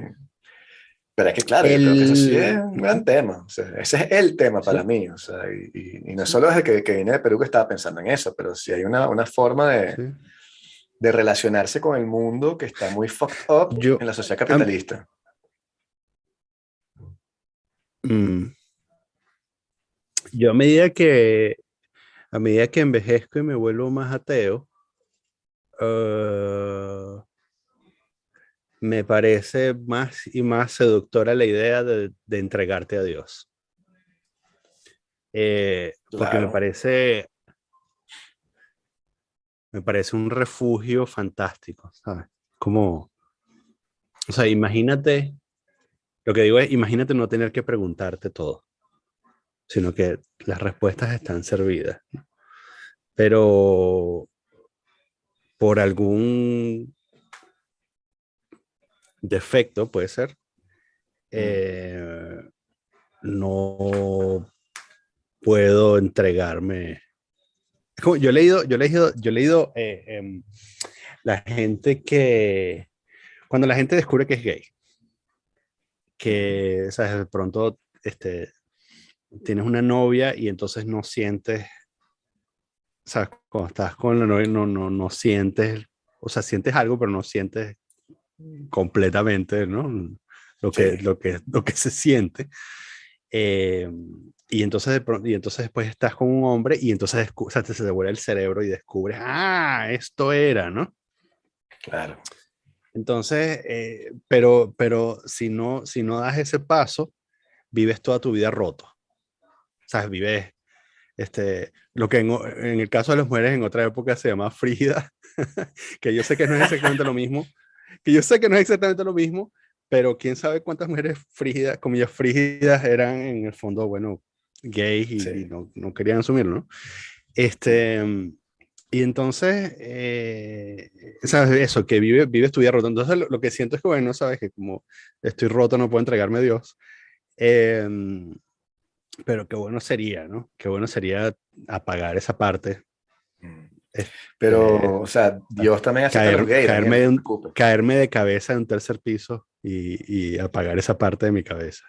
Pero es que, claro, yo creo que eso sí es un gran tema. O sea, ese es el tema para mí. O sea, y, y, no solo desde que, que, vine de Perú que estaba pensando en eso, pero si hay una, una forma de, sí. de, relacionarse con el mundo que está muy fucked up yo, en la sociedad capitalista. Um, yo a medida que a medida que envejezco y me vuelvo más ateo, uh, me parece más y más seductora la idea de, de entregarte a Dios. Eh, claro. Porque me parece, me parece un refugio fantástico, ¿sabes? Como, o sea, imagínate, lo que digo es, imagínate no tener que preguntarte todo, sino que las respuestas están servidas. Pero por algún defecto, puede ser, eh, no puedo entregarme. Como yo he leído, yo he leído, yo he leído eh, eh, la gente que, cuando la gente descubre que es gay, que, ¿sabes? De pronto, este, tienes una novia y entonces no sientes, o sea, cuando estás con la novia no, no, no sientes, o sea, sientes algo, pero no sientes completamente, ¿no? Lo que, sí. lo que, lo que se siente. Eh, y, entonces y entonces después estás con un hombre y entonces o sea, te se devuelve el cerebro y descubres, ah, esto era, ¿no? Claro. Entonces, eh, pero, pero si, no, si no das ese paso, vives toda tu vida roto. O sea, vives este, lo que en, en, el caso de las mujeres en otra época se llama frígida, <laughs> que yo sé que no es exactamente lo mismo, que yo sé que no es exactamente lo mismo, pero quién sabe cuántas mujeres frígidas, comillas frígidas, eran en el fondo, bueno, gays y, sí. y no, no, querían asumirlo, ¿no? Este, y entonces, eh, ¿sabes? Eso, que vive, vives tu vida roto. Entonces, lo, lo, que siento es que, bueno, sabes que como estoy roto, no puedo entregarme a Dios. Eh, pero qué bueno sería, ¿no? Qué bueno sería apagar esa parte. Pero, eh, o sea, Dios también hace caer, caerme, de un, caerme, de cabeza en un tercer piso y, y, apagar esa parte de mi cabeza.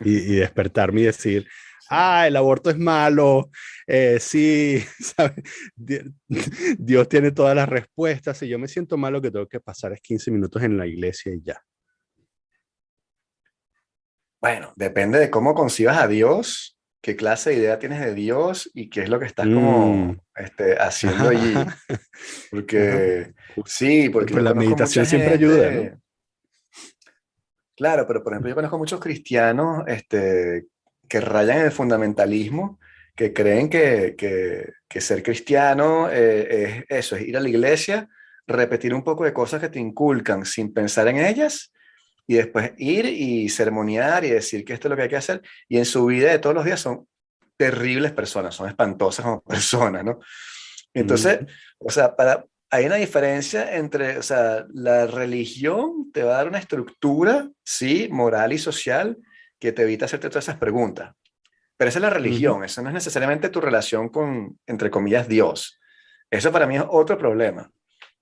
Y, y despertarme y decir, <laughs> ah, el aborto es malo, eh, sí, <laughs> ¿sabes? <laughs> Dios tiene todas las respuestas. Si yo me siento malo, que tengo que pasar es 15 minutos en la iglesia y ya. Bueno, depende de cómo concibas a Dios, qué clase de idea tienes de Dios y qué es lo que estás como mm. este, haciendo allí. Porque sí, porque pues la meditación siempre ayuda. ¿no? Claro, pero por ejemplo yo conozco muchos cristianos este, que rayan en el fundamentalismo, que creen que, que, que ser cristiano eh, es eso, es ir a la iglesia, repetir un poco de cosas que te inculcan sin pensar en ellas y después ir y sermonear y decir que esto es lo que hay que hacer. Y en su vida de todos los días son terribles personas, son espantosas como <laughs> personas, ¿no? Entonces, mm. o sea, para, hay una diferencia entre, o sea, la religión te va a dar una estructura, sí, moral y social, que te evita hacerte todas esas preguntas. Pero esa es la religión, -huh. eso no es necesariamente tu relación con, entre comillas, Dios. Eso para mí es otro problema,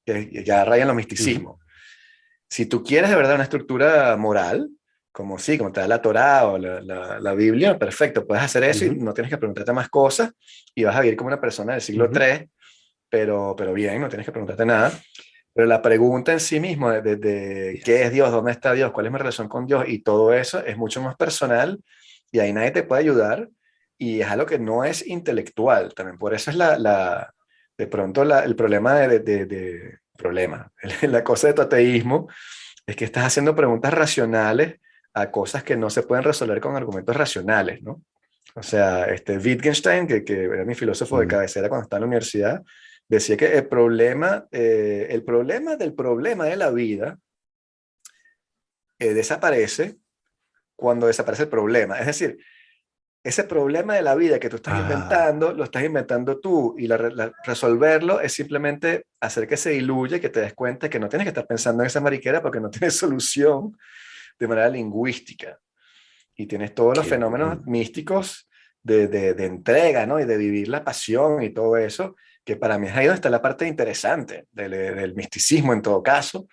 que ya raya en lo misticismo. Si tú quieres de verdad una estructura moral, como sí, como te da la Torah o la, la, la Biblia, perfecto, puedes hacer eso uh -huh. y no tienes que preguntarte más cosas y vas a vivir como una persona del siglo III, pero, pero bien, no tienes que preguntarte nada. Pero la pregunta en sí mismo de, de, de, qué es Dios, dónde está Dios, cuál es mi relación con Dios y todo eso es mucho más personal y ahí nadie te puede ayudar y es algo que no es intelectual también. Por eso es la, la de pronto el problema de, de, problema, <laughs> la cosa de tu ateísmo es que estás haciendo preguntas racionales a cosas que no se pueden resolver con argumentos racionales, ¿no? O sea, este Wittgenstein, que, que era mi filósofo de cabecera cuando estaba en la universidad, decía que el problema, eh, el problema del problema de la vida eh, desaparece cuando desaparece el problema. Es decir, ese problema de la vida que tú estás ah. inventando, lo estás inventando tú y resolverlo es simplemente hacer que se diluye, que te des cuenta que no tienes que estar pensando en esa mariquera porque no <laughs> tienes solución de manera lingüística. Y tienes todos los fenómenos místicos de, de, entrega, ¿no? Y de vivir la pasión y todo eso, que para mí es ahí donde está la parte interesante del, del misticismo en todo caso.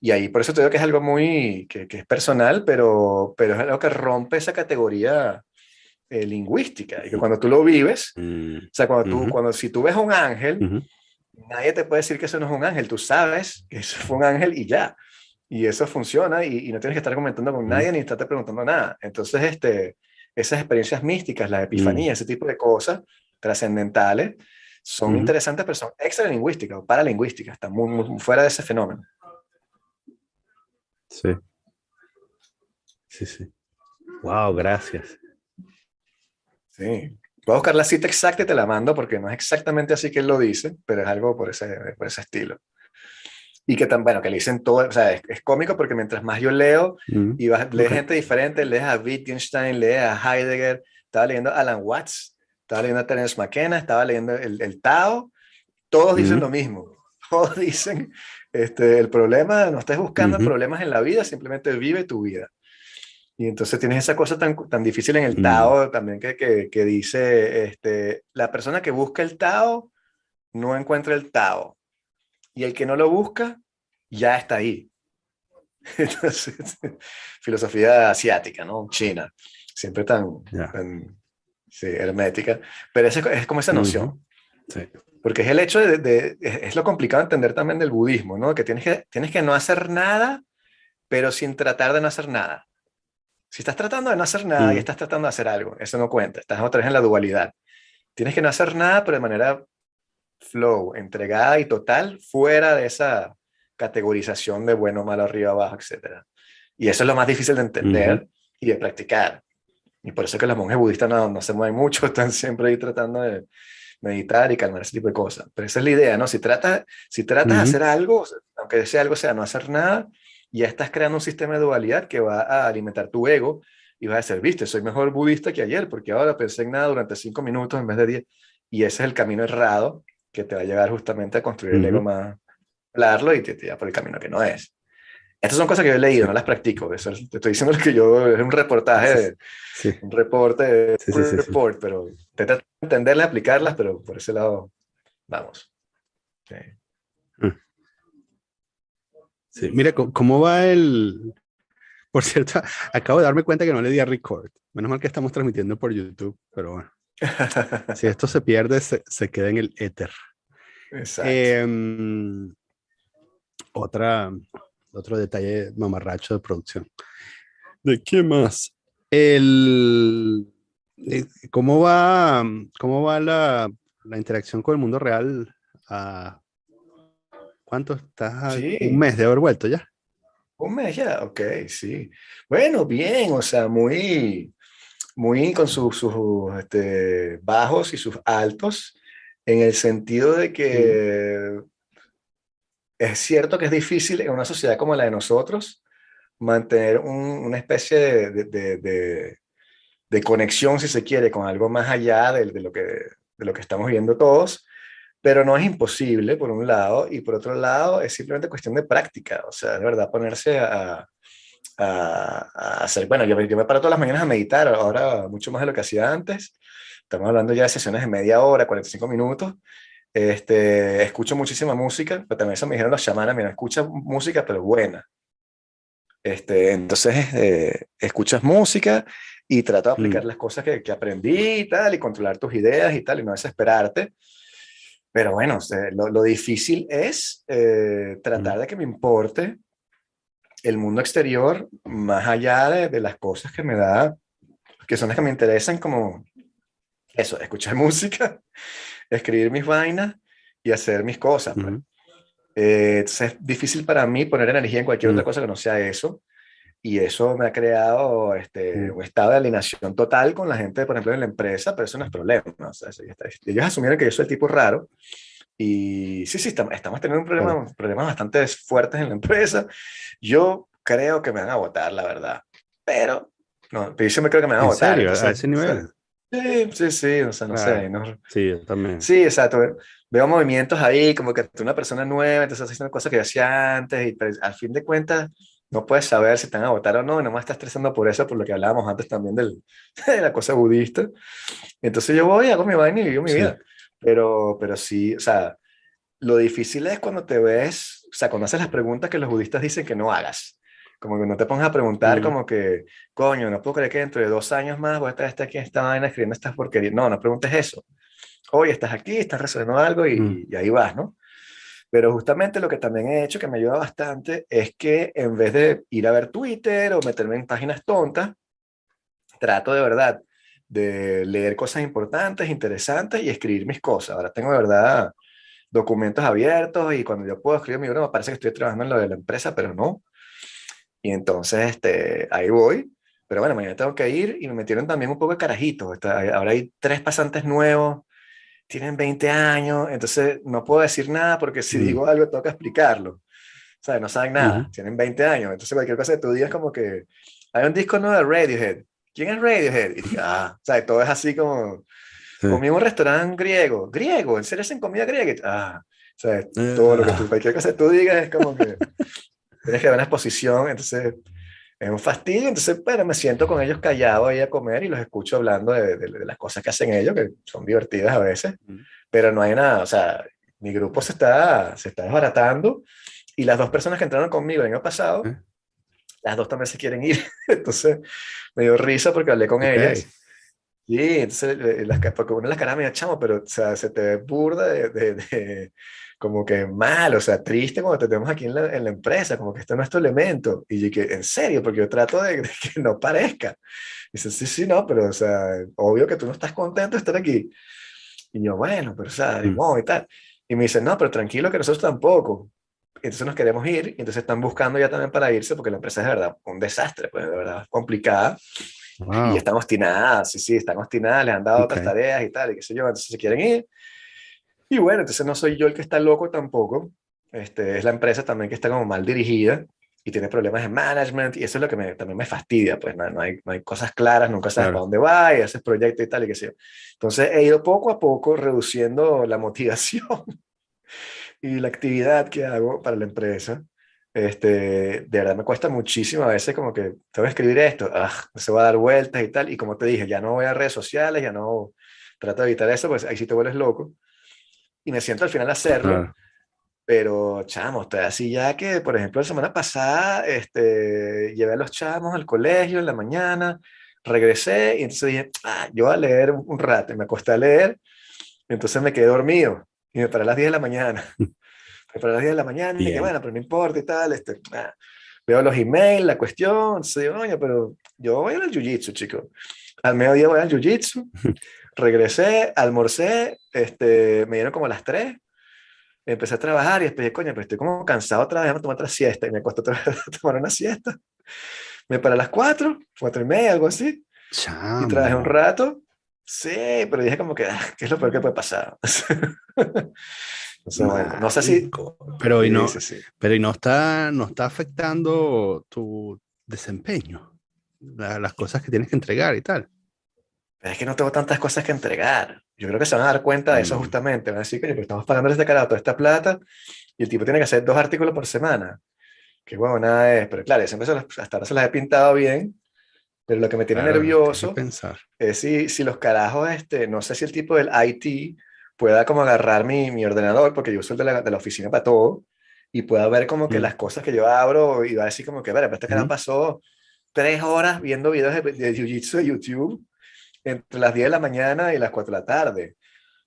Y ahí por eso te digo que es algo muy, que, que es personal, pero, pero es algo que rompe esa categoría eh, lingüística. Y que cuando tú lo vives, mm. o sea, cuando tú, cuando si tú ves un ángel, nadie te puede decir que eso no es un ángel, tú sabes que eso fue un ángel y ya. Y eso funciona y, no tienes que estar comentando con nadie ni estarte preguntando nada. Entonces, este, esas experiencias místicas, la epifanía, ese tipo de cosas trascendentales, son interesantes, pero son extralingüísticas o paralingüísticas, están muy, muy, fuera de ese fenómeno. Sí. Sí, sí. Wow, gracias. Sí. Voy a buscar la cita exacta y te la mando porque no es exactamente así que él lo dice, pero es algo por ese, por ese estilo. Y que tan bueno, que le dicen todo, o sea, es, cómico porque mientras más yo leo mm, y vas, lees gente diferente, lees a Wittgenstein, lees a Heidegger, estaba leyendo a Alan Watts, estaba leyendo a Terence McKenna, estaba leyendo el, el Tao, todos dicen lo mismo. <laughs> Todos dicen, este, el problema, no estés buscando problemas en la vida, simplemente vive tu vida. Y entonces tienes esa cosa tan, tan difícil en el mm. Tao también que, que, que, dice, este, la persona que busca el Tao no encuentra el Tao. Y el que no lo busca, ya está ahí. <laughs> Entonces, filosofía asiática, ¿no? China, siempre tan, sí, hermética. Pero es, es como esa noción. sí. Porque es el hecho de, de, es lo complicado de entender también del budismo, ¿no? Que tienes que, tienes que no hacer nada, pero sin tratar de no hacer nada. Si estás tratando de no hacer nada y mm. estás tratando de hacer algo, eso no cuenta, estás otra vez en la dualidad. Tienes que no hacer nada, pero de manera flow, entregada y total, fuera de esa categorización de bueno, malo, arriba, abajo, etc. Y eso es lo más difícil de entender y de practicar. Y por eso es que los monjes budistas no, no se mueven mucho, <laughs> están siempre ahí tratando de meditar y calmar ese tipo de cosas. Pero esa es la idea, ¿no? Si tratas si tratas de hacer algo, aunque ese algo sea no hacer nada, ya estás creando un sistema de dualidad que va a alimentar tu ego y vas a decir, viste, soy mejor budista que ayer porque ahora pensé en nada durante cinco minutos en vez de diez. Y ese es el camino errado que te va a llevar justamente a construir el ego más, hablarlo y te, te lleva por el camino que no es. Estas son cosas que yo he leído, no las practico. Eso, te estoy diciendo que yo es un reportaje, un reporte, un report, pero te trato de entenderlas, aplicarlas, pero por ese lado, vamos. Sí, mire, ¿cómo va el...? Por cierto, <laughs> acabo de darme cuenta que no le di a record. Menos mal que estamos transmitiendo por YouTube, pero bueno. <laughs> si esto se pierde, se, se queda en el éter. Exacto. Em, otra, otro detalle mamarracho de producción. ¿De qué más? El, eh, ¿cómo, va, ¿Cómo va la, la interacción con el mundo real a ¿Cuánto estás? Un mes de haber vuelto ya. Un mes ya, ok, sí. Bueno, bien, o sea, muy, muy con sus, este, bajos y sus altos, en el sentido de que es cierto que es difícil en una sociedad como la de nosotros mantener una especie de, de, de, conexión, si se quiere, con algo más allá de, lo, que, de lo que estamos viendo todos pero no es imposible, por un lado, y por otro lado, es simplemente cuestión de práctica, o sea, de verdad, ponerse a, a, hacer, bueno, yo, yo, me paro todas las mañanas a meditar, ahora mucho más de lo que hacía antes, estamos hablando ya de sesiones de media hora, 45 minutos, este, escucho muchísima música, pero también eso me dijeron los chamanes, mira, escucha música, pero buena. Este, entonces, eh, escuchas música y trato de aplicar mm. las cosas que, que, aprendí y tal, y controlar tus ideas y tal, y no desesperarte, pero bueno, lo, difícil es eh, tratar de que me importe el mundo exterior más allá de, las cosas que me da, que son las que me interesan, como eso, escuchar <laughs> música, escribir mis vainas y hacer mis cosas. Pues. Eh, entonces es difícil para mí poner energía en cualquier otra cosa que no sea eso. Y eso me ha creado este, un estado de alineación total con la gente, por ejemplo, en la empresa, pero eso no es problema. ellos asumieron que yo soy el tipo raro, Y sí, sí, estamos, teniendo un problema, problemas bastante fuertes en la empresa. Yo creo que me van a votar, la verdad. Pero, no, yo me creo que me van a votar. ¿En serio? ¿A ese nivel? Sí, sí, sí, o sea, no sé. No, sí, yo también. Sí, exacto. Veo movimientos ahí, como que tú una persona nueva, entonces haciendo cosas que yo hacía antes, y al fin de cuentas no puedes saber si están a votar o no, y no me estás estresando por eso, por lo que hablábamos antes también del, <laughs> de la cosa budista. Entonces yo voy, hago mi vaina y vivo mi vida. Pero, pero sí, o sea, lo difícil es cuando te ves, o sea, cuando haces las preguntas que los budistas dicen que no hagas. Como que no te pongas a preguntar como que, coño, no puedo creer que dentro de dos años más voy a estar aquí en esta vaina escribiendo estas porquerías. No, no preguntes eso. Oye, estás aquí, estás resolviendo algo y, y ahí vas, ¿no? Pero justamente lo que también he hecho, que me ayuda bastante, es que en vez de ir a ver Twitter o meterme en páginas tontas, trato de verdad de leer cosas importantes, interesantes y escribir mis cosas. Ahora tengo de verdad documentos abiertos y cuando yo puedo escribir mi libro me parece que estoy trabajando en lo de la empresa, pero no. Y entonces este, ahí voy. Pero bueno, mañana tengo que ir y me metieron también un poco de carajito. Ahora hay tres pasantes nuevos, tienen 20 años, entonces no puedo decir nada porque si mm. digo algo que explicarlo. O sea, no saben nada, tienen 20 años. Entonces cualquier cosa que tú digas como que hay un disco nuevo de Radiohead. ¿Quién es Radiohead? Y digo, ah, o sea, todo es así como... Comí en un restaurante griego. ¿Griego? ¿En serio hacen comida griega? Ah, o sea, todo lo que tú, cualquier cosa que tú digas es como que tienes que ver una exposición, entonces es un fastidio, entonces, bueno, me siento con ellos callados ahí a comer y los escucho hablando de, de, las cosas que hacen ellos, que son divertidas a veces, pero no hay nada, o sea, mi grupo se está, se está desbaratando y las dos personas que entraron conmigo el año pasado, las dos también se quieren ir, <laughs> entonces me dio risa porque hablé con ellas. Sí, entonces, las, porque una de las caras me chamo, pero o sea, se te burda de, de como que mal, o sea, triste cuando te tenemos aquí en la, en la empresa, como que este no es tu elemento. Y yo que, en serio, porque yo trato <laughs> de, que no parezca. Y dice, sí, sí, no, pero, o sea, obvio que tú no estás contento de estar aquí. Y yo, bueno, pero, o sea, y tal. Y me dice, no, pero tranquilo que nosotros tampoco. Y entonces nos queremos ir, y entonces están buscando ya también para irse, porque la empresa es de verdad un desastre, pues de verdad complicada. Y están obstinadas, sí, sí, están obstinadas, les han dado otras tareas y tal, y qué sé yo, entonces se quieren ir. Y bueno, entonces no soy yo el que está loco tampoco. Este, es la empresa también que está como mal dirigida y tiene problemas de management y eso es lo que me, también me fastidia, pues no, no, hay, no hay cosas claras, nunca sabes para dónde va y haces proyectos y tal y qué sé yo. Entonces he ido poco a poco reduciendo la <laughs> motivación y la actividad que hago para la empresa. Este, de verdad me cuesta muchísimo a veces como que tengo que escribir esto, ah, se va a dar vueltas y tal, y como te dije, ya no voy a redes sociales, ya no trato de evitar eso, pues ahí sí te vuelves loco y me siento al final a hacerlo. Pero, chamo, estoy así ya que, por ejemplo, la semana pasada este, llevé a los chamos al colegio en la mañana, regresé y entonces dije, ah, yo voy a leer un rato, y me acosté a leer, entonces me quedé dormido y me paré a las 10 de la mañana. <laughs> me paré a las 10 de la mañana y dije, bueno, pero no importa y tal, este, ah, veo los emails, la cuestión, se digo, oye, pero yo voy al jiu-jitsu, chico. Al mediodía voy al jiu-jitsu. <laughs> regresé, almorcé, este, me dieron como a las 3, empecé a trabajar y después dije, coño, pero estoy como cansado otra vez, déjame tomar otra siesta. Y me acosté otra <laughs> vez a tomar una siesta. Me paré a las 4, 4 y media, algo así. Y trabajé un rato. Sí, pero dije como que, ah, ¿qué es lo peor que puede pasar? <laughs> no sé si... Pero y no, pero y no está, no está afectando tu desempeño, las cosas que tienes que entregar y tal es que no tengo tantas cosas que entregar. Yo creo que se van a dar cuenta de eso mm. justamente. Van a decir que estamos pagando este carajo toda esta plata y el tipo tiene que hacer dos artículos por semana. Que bueno, nada es. Pero claro, siempre hasta ahora se las he pintado bien. Pero lo que me tiene nervioso pensar. es si, si los carajos, este, no sé si el tipo del IT pueda como agarrar mi, mi ordenador, porque yo uso el de la, de la oficina para todo, y pueda ver como que mm. las cosas que yo abro y va a decir como que, ver, pero este carajo pasó tres horas viendo videos de, de Jiu-Jitsu de YouTube entre las 10 de la mañana y las 4 de la tarde.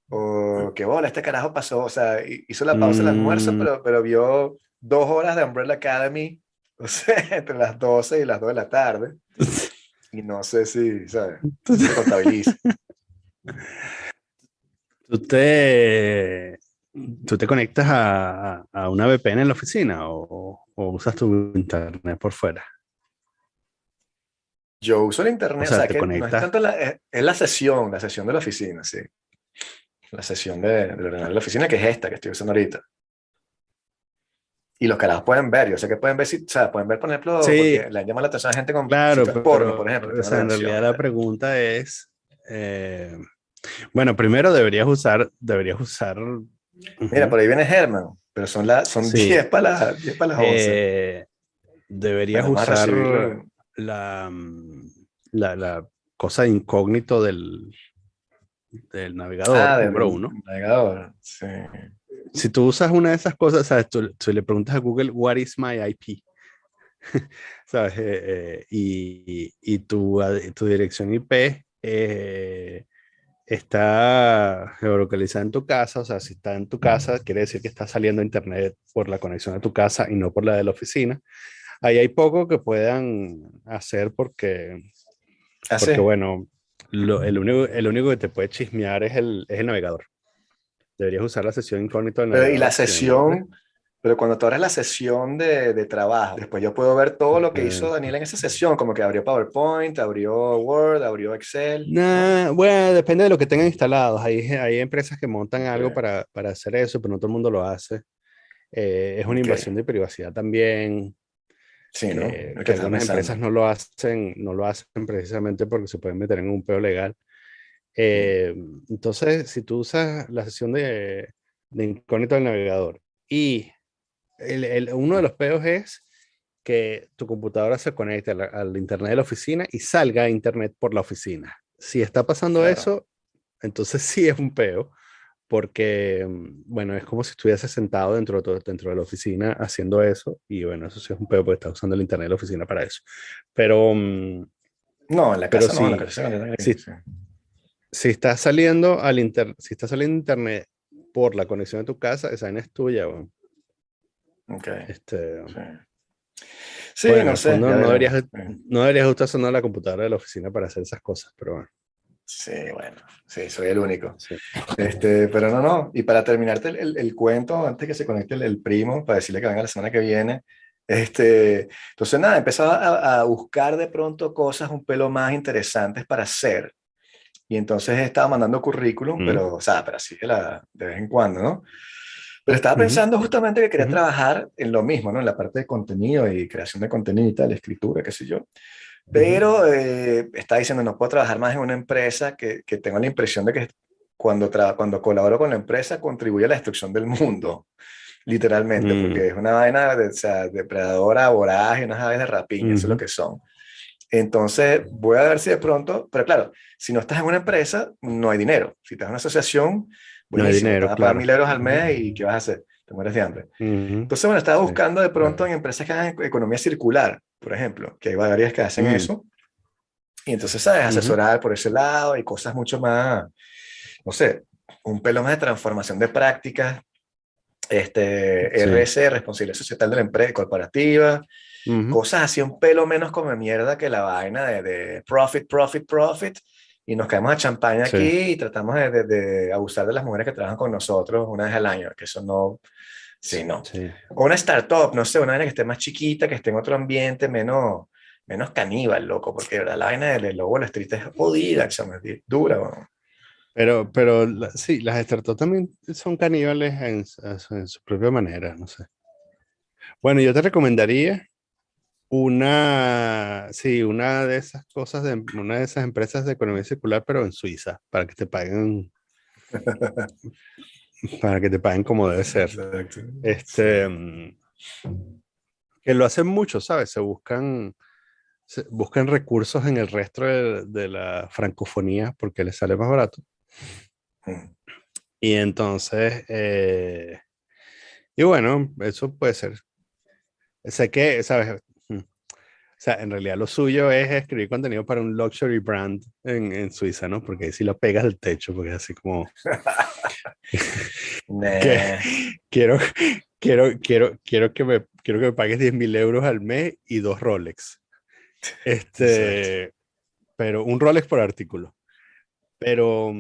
O qué bola, este carajo pasó, o sea, hizo la pausa del almuerzo, mm. pero, pero vio dos horas de Umbrella Academy, <laughs> o sea, entre las 12 y las 2 de la tarde. <laughs> Y no sé si, ¿sabes? Se contabiliza. <laughs> ¿Tú te, ¿Tú te conectas a, a una VPN en la oficina o, o usas tu internet por fuera? Yo uso el internet, o sea, que no es tanto la, es, la sesión, la sesión de la oficina, sí. la sesión de, ordenador de la oficina, que es esta que estoy usando ahorita. Y los carajos pueden ver, yo sé que pueden ver, si, o sea, pueden ver, por ejemplo, Sí. porque le han llamado la atención a gente con Claro, pero, porno, por ejemplo. o sea, en realidad la pregunta es, eh, bueno, primero deberías usar, deberías usar, Mira, ujú, por ahí viene Herman, pero son, la, son Sí. 10 para las, 10 para las 11. eh, deberías usar recibirlo. La, mm, la, la cosa de incógnito del, del navegador, Ah, del número uno. navegador. Sí. Si tú usas una de esas cosas, ¿sabes? Tú, tú le preguntas a Google, what is my IP? <laughs> ¿Sabes? Eh, eh, y, y tu, tu dirección IP eh, está geolocalizada en tu casa, o sea, si está en tu casa, quiere decir que está saliendo a internet por la conexión de tu casa y no por la de la oficina. Ahí hay poco que puedan hacer porque, Ah, porque sí. bueno, lo- el, único, el único que te puede chismear es el, es el navegador. Deberías usar la sesión incógnito del Pero, y navegador. la sesión, pero cuando tú abres la sesión de, de trabajo, después yo puedo ver todo lo que hizo. Daniel en esa sesión, como que abrió PowerPoint, abrió Word, abrió Excel. Nah, bueno, depende de lo que tengan instalados. Hay, hay empresas que montan algo para, para hacer eso, pero no todo el mundo lo hace. Eh, es una Ok. invasión de privacidad también. Sí, ¿no? Lo que estaba algunas empresas no lo hacen, no lo hacen precisamente porque se pueden meter en un peo legal. Eh, entonces, si tú usas la sesión de, de incógnito del navegador y el- el- uno de los peos es que tu computadora se conecte a la- al internet de la oficina y salga a internet por la oficina. Si está pasando Claro. eso, entonces <laughs> sí es un peo, porque, mm, bueno, es como si estuviese sentado dentro de, dentro de la oficina haciendo eso, y bueno, eso sí es un peo porque está usando el internet de la oficina para eso. Pero mm, No, en la Pero casa no, en la sí, casa sí. sí. si está saliendo al inter, si está saliendo internet por la conexión de tu casa, esa es tuya. weón. Ok, Este, sí. Sí, bueno, en no sé. no veremos. deberías, Sí. no deberías estar usando la computadora de la oficina para hacer esas cosas, pero bueno. Sí, bueno, sí, soy el único. sí. <laughs> Este, pero no, no. Y para terminarte el, el- el cuento, antes que se conecte el, el primo, para decirle que venga la semana que viene, este, entonces nada, empezaba a, a buscar de pronto cosas un pelo más interesantes para hacer. Y entonces estaba mandando currículum, Mm. pero, o sea, pero así de, la, de vez en cuando, ¿no? Pero estaba pensando justamente que quería trabajar en lo mismo, ¿no? En la parte de contenido y creación de contenido y tal, escritura, qué sé yo. Pero eh, está diciendo, no puedo trabajar más en una empresa que, que tengo la impresión de que cuando, cuando colaboro con la empresa contribuye a la destrucción del mundo, literalmente, Mm. porque es una vaina de, o sea, depredadora, voraz, y unas aves de rapiña, eso es lo que son. Entonces, voy a ver si de pronto, pero claro, si no estás en una empresa, no hay dinero. Si estás en una asociación, No hay dinero, van a pagar claro. mil euros al mes y ¿qué vas a hacer? Te mueres de hambre. Ujú. Entonces, bueno, estaba buscando de pronto en empresas que hagan economía circular, por ejemplo, que hay varias que hacen Mm. eso. Y entonces, ¿sabes? Asesorar por ese lado y cosas mucho más, no sé, un pelo más de transformación de prácticas, este, Sí. RS, responsabilidad societal de la empresa corporativa, Ujú. cosas así un pelo menos como mierda que la vaina de, de profit, profit, profit. Y nos caemos a champaña Sí. aquí y tratamos de, de- de abusar de las mujeres que trabajan con nosotros una vez al año, que eso no, sí, no. Sí. O una startup, no sé, una vaina que esté más chiquita, que esté en otro ambiente, menos, menos caníbal, loco, porque verdad la vaina del lobo de Wall Street es jodida, es dura. Pero, pero la- sí, las startups también son caníbales en, en su propia manera, no sé. Bueno, yo te recomendaría una, sí, una de esas cosas, de, una de esas empresas de economía circular, pero en Suiza, para que te paguen, <laughs> para que te paguen como debe ser. Exacto. Este, mm, que lo hacen mucho, ¿sabes? Se buscan, se buscan recursos en el resto de, de la francofonía porque les sale más barato. Mm. Y entonces, eh, y bueno, eso puede ser. Sé que, ¿sabes? Mm. O sea, en realidad lo suyo es escribir contenido para un luxury brand en, en Suiza, ¿no? Porque ahí sí lo pegas del techo, porque es así como, <laughs> <laughs> Nah. ¿Qué? quiero, quiero, quiero, quiero que me, quiero que me pagues 10 mil euros al mes y dos Rolex. Este, pero un Rolex por artículo. Pero,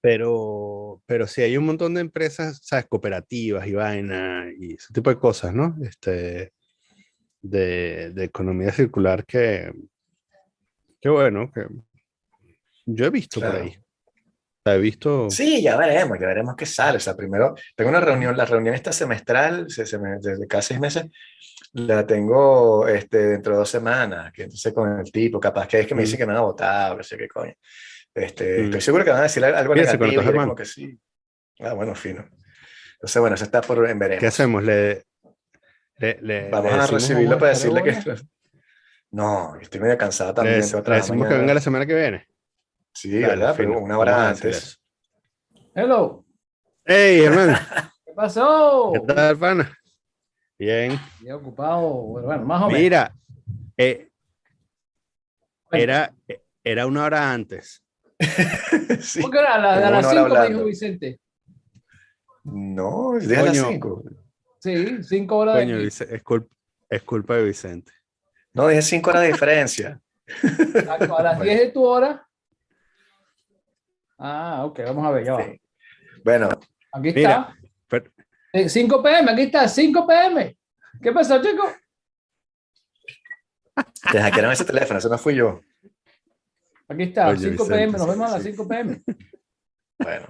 pero, pero sí hay un montón de empresas, ¿sabes? Cooperativas y vaina y ese tipo de cosas, ¿no? Este, de, de economía circular que, que bueno, que yo he visto por Claro. ahí. ¿La he visto? Sí, ya veremos, ya veremos qué sale. O sea, primero, tengo una reunión, la reunión esta semestral, se, se me- desde cada seis meses, la tengo este, dentro de dos semanas, que entonces con el tipo, capaz que es que me dice Mm. que me han votado, no sé qué coño. Este, Mm. Estoy seguro que van a decir algo con negativo, yo como que sí. Ah, bueno, fino. Entonces, bueno, eso está por en veremos. ¿Qué hacemos? Le, le, le- Vamos le a recibirlo para decirle que... No, estoy medio cansado también. le decimos que mañana. venga la semana que viene. Sí, Dale, ¿verdad? Pero fino. una hora a antes. Hello. ¡Hey, hermano! <laughs> ¿Qué pasó? ¿Qué tal, pana? Bien. Bien ocupado. Bueno, bueno, más o menos. Mira, eh, era, era una hora antes. <laughs> Sí. ¿Por qué era? A, la- a las 5 me dijo Vicente. No, es a las Coño. 5. Sí, 5 horas de Coño, aquí. Vice- es, culpa, es culpa de Vicente. No, dije 5 horas de diferencia. A, a las <laughs> 10 de tu hora. Ah, ok, vamos a ver, ya va. Sí. Bueno, Aquí Mira, está. pero- Eh, 5 pm, aquí está, 5 pm. ¿Qué pasó, chicos? te hackearon ese teléfono, eso no fui yo. Aquí está, Oye, 5 Vicente, pm, nos sí, vemos a las sí. 5 pm. Bueno,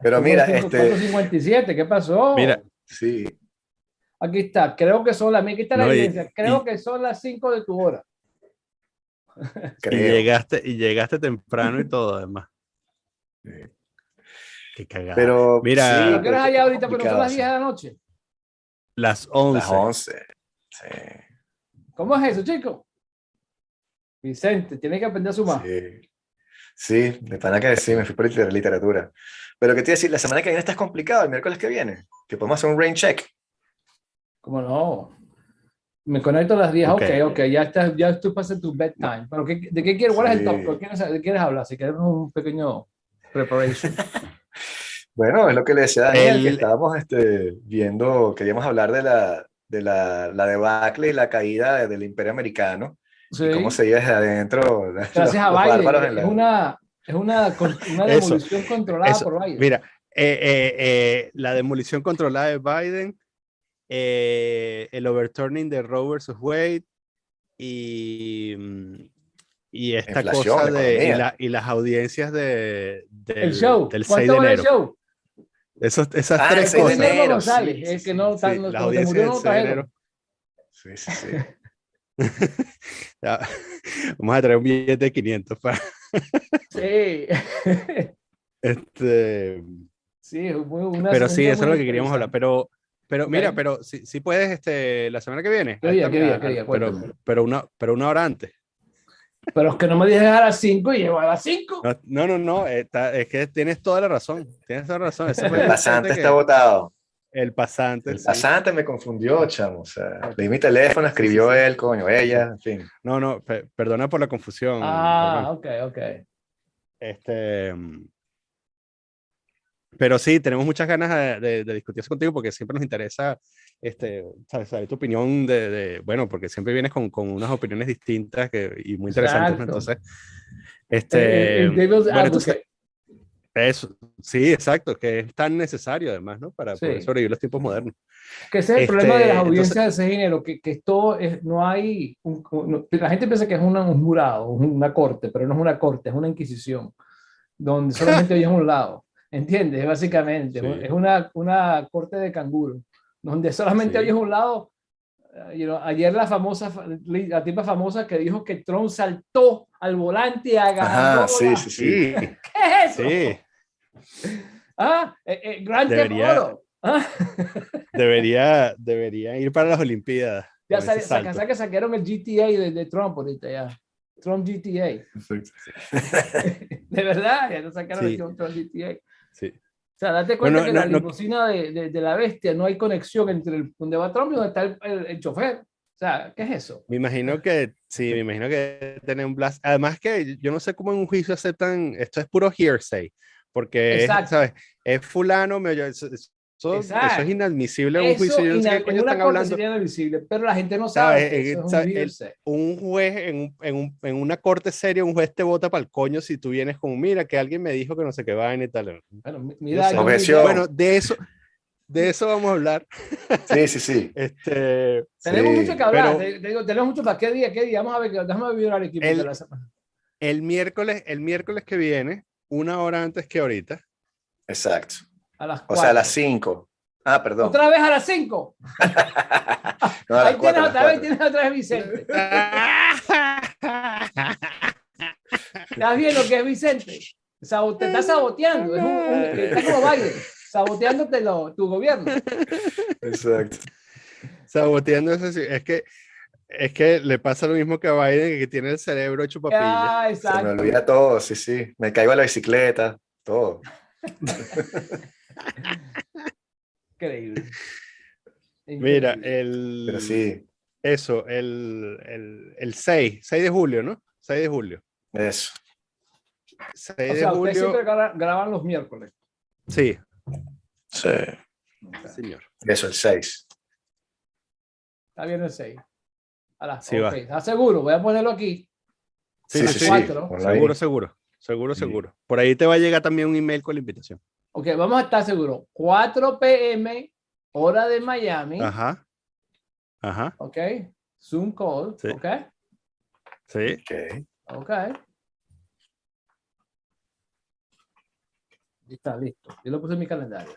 pero mira, este, 457, ¿qué pasó? Mira, sí, Aquí está, creo que son las, aquí está la No, y- creo y- que son las 5 de tu hora. y creo. llegaste, y llegaste temprano y todo, además. Qué cagada. Pero, Mira- sí, ¿Pero hay ahorita? Pero son las sí. 10 de la noche. Las 11. Las 11. Sí, ¿Cómo es eso, chicos? Vicente, tiene que aprender a sumar. sí. Sí, de pana que sí, me fui por liter- literatura. Pero que te iba a decir, la semana que viene está complicado, el miércoles que viene, que podemos hacer un rain check. ¿Cómo no? Me conecto a las 10. Ok, Ok. ok, ya, estás, ya tú pasas tu bedtime. Pero ¿qué- ¿de qué quieres? ¿Cuál es el top? ¿De qué quieres, de qué quieres hablar? Si queremos un pequeño preparation. <laughs> Bueno, es lo que le decía a Daniel, que El- estábamos este, viendo, queríamos hablar de la, de la, la debacle y la caída de- del imperio americano, Sí. y cómo se iba desde adentro <laughs> Gracias a los bárbaros Biden. en Es una, es una, una Eso, demolición controlada eso, por Biden. Mira, eh, eh, eh, la demolición controlada de Biden, eh, el overturning de Roe versus Wade y, mm, y esta Inflación, cosa de y, la- y las audiencias de, del, el show. del 6 ¿Cuánto de vale el enero. show? Esos, esas Ah, el tres 6 de cosas. enero. González, sí, el sí, que no, Sí, no- audiencias murió del no 6 de enero. Sí, sí, sí. Ya, <laughs> Vamos a traer un billete de 500 para Sí. este. sí, es muy- una Pero sí, eso es lo que queríamos hablar. Pero, pero mira, pero si, si puedes este, la semana que viene. ¿Qué día, Ahí qué está, día, qué día? Pero, Cuéntame. pero, una, pero una hora antes. Pero es que no me dijes a las 5 y llego a las 5. No, no, no, no, está- es que tienes toda la razón. Tienes toda la razón. El pasante está votado. El pasante. El sí. pasante me confundió, chamo. O sea, le di mi teléfono, escribió sí, sí. él, coño, ella, en fin. No, no, pe- perdona por la confusión. Ah, Germán. ok, ok. Este, pero sí, tenemos muchas ganas de, de- de discutir eso contigo porque siempre nos interesa este, sabes, tu opinión de, de- bueno, porque siempre vienes con, con unas opiniones distintas que, y muy interesantes. ¿no? Entonces, este, el devil's bueno, entonces, eso, sí, exacto, que es tan necesario además, ¿no? Para poder Sí. sobrevivir los tiempos modernos. Que ese es el Este, problema de las entonces- audiencias de ese género, que, que esto es, no hay, un- un- la gente piensa que es una- un jurado, una corte, pero no es una corte, es una inquisición, donde solamente <laughs> oyes un lado, ¿entiendes? Básicamente, Sí. es una, una corte de canguro, donde solamente Sí. oyes un lado. Eh, you know, ayer la famosa, fa- la tipa famosa que dijo que Trump saltó al volante y agarró Ajá, sí, la- sí, sí. <laughs> ¿Qué es eso? sí, Ah, eh, eh, Theft Debería-. Ah. <laughs> debería, debería ir para las Olimpiadas. Ya saca- saca- sacaron el GTA de, de Trump ahorita ya. Trump GTA. <laughs> De verdad, ya lo sacaron Sí. el Trump GTA. Sí. O sea, date cuenta que no- la limusina de, de, de la bestia no hay conexión entre el, donde va Trump y donde está el, el- el chofer. O sea, ¿qué es eso? Me imagino que, sí, me imagino que tener un blast. Además que yo no sé cómo en un juicio aceptan, esto es puro hearsay, porque, es. ¿sabes? Es fulano, me eso, eso- es inadmisible en un juicio, yo no sé qué en coño una están corte hablando. sería inadmisible, pero la gente no sabe. ¿Sabes? que Eh, eso es un. El-. Un juez en, un- en, un- en una corte seria, un juez te vota para el coño si tú vienes como, mira, que alguien me dijo que no sé qué vaina y tal. Bueno, mira, sé. yo- Objeción. Bueno, de eso, de eso vamos a hablar. Sí, sí, sí. <laughs> Este, tenemos Sí, mucho que hablar. pero- te- te digo, tenemos mucho para qué día, qué día. Vamos a ver, déjame ver el equipo El- de la semana. el miércoles, el miércoles que viene, una hora antes que ahorita. Exacto. A las O sea, a las cuatro. 5. Ah, perdón. Otra vez a las 5. <laughs> No, a las Ahí tienes otra vez, tienes otra vez Vicente. <laughs> ¿Estás viendo que es Vicente? Sabo- te está saboteando. Es un, un- está como Biden, saboteándote lo- tu gobierno. Exacto. Saboteando eso. sí, Es que, es que le pasa lo mismo que a Biden, que tiene el cerebro hecho papilla. Ah, Se me exacto. olvida todo, sí, sí. Me caigo a la bicicleta, todo. <laughs> <laughs> Increíble. Mira, el, Pero sí, eso, el, el, el 6, 6 de julio, ¿no? 6 de julio. eso. 6 o de sea, ustedes julio. siempre gra- graban los miércoles. Sí, Sí. señor. Eso, el 6. Está bien el 6. A las Sí, va. ok, ¿Estás seguro? Voy a ponerlo aquí. Sí, Sí, sí. Seguro, seguro. Seguro, Sí. seguro. Por ahí te va a llegar también un email con la invitación. Ok, vamos a estar seguros. 4 p.m. hora de Miami. Ajá. Ajá. Ok. Zoom call. Sí. Ok. Sí. Ok. Ok. Está listo. Yo lo puse en mi calendario.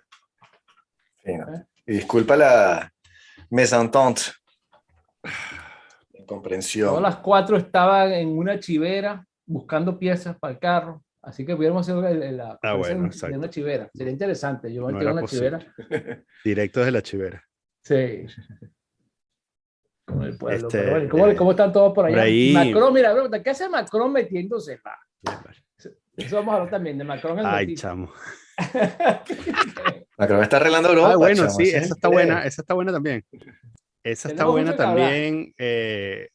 Disculpa la mesentente. Incomprensión. Todas las cuatro estaban en una chivera buscando piezas para el carro. Así que pudiéramos hacer el- el- la Ah, bueno, de una chivera. Sería interesante. Yo me No era una posible. chivera. <laughs> Directo desde la chivera. Sí. <laughs> Con el pueblo. Este, pero bueno, ¿cómo, eh, cómo están todos por allá? ahí- Macron, mira, pregunta, ¿qué hace Macron metiéndose? Va. Eso vamos a hablar también de Macron. el Ay, chamo. <laughs> Macron está arreglando Europa. Ah, bueno, chamo, sí, esa está buena, esa está buena también. Esa está Tenemos buena también. eh,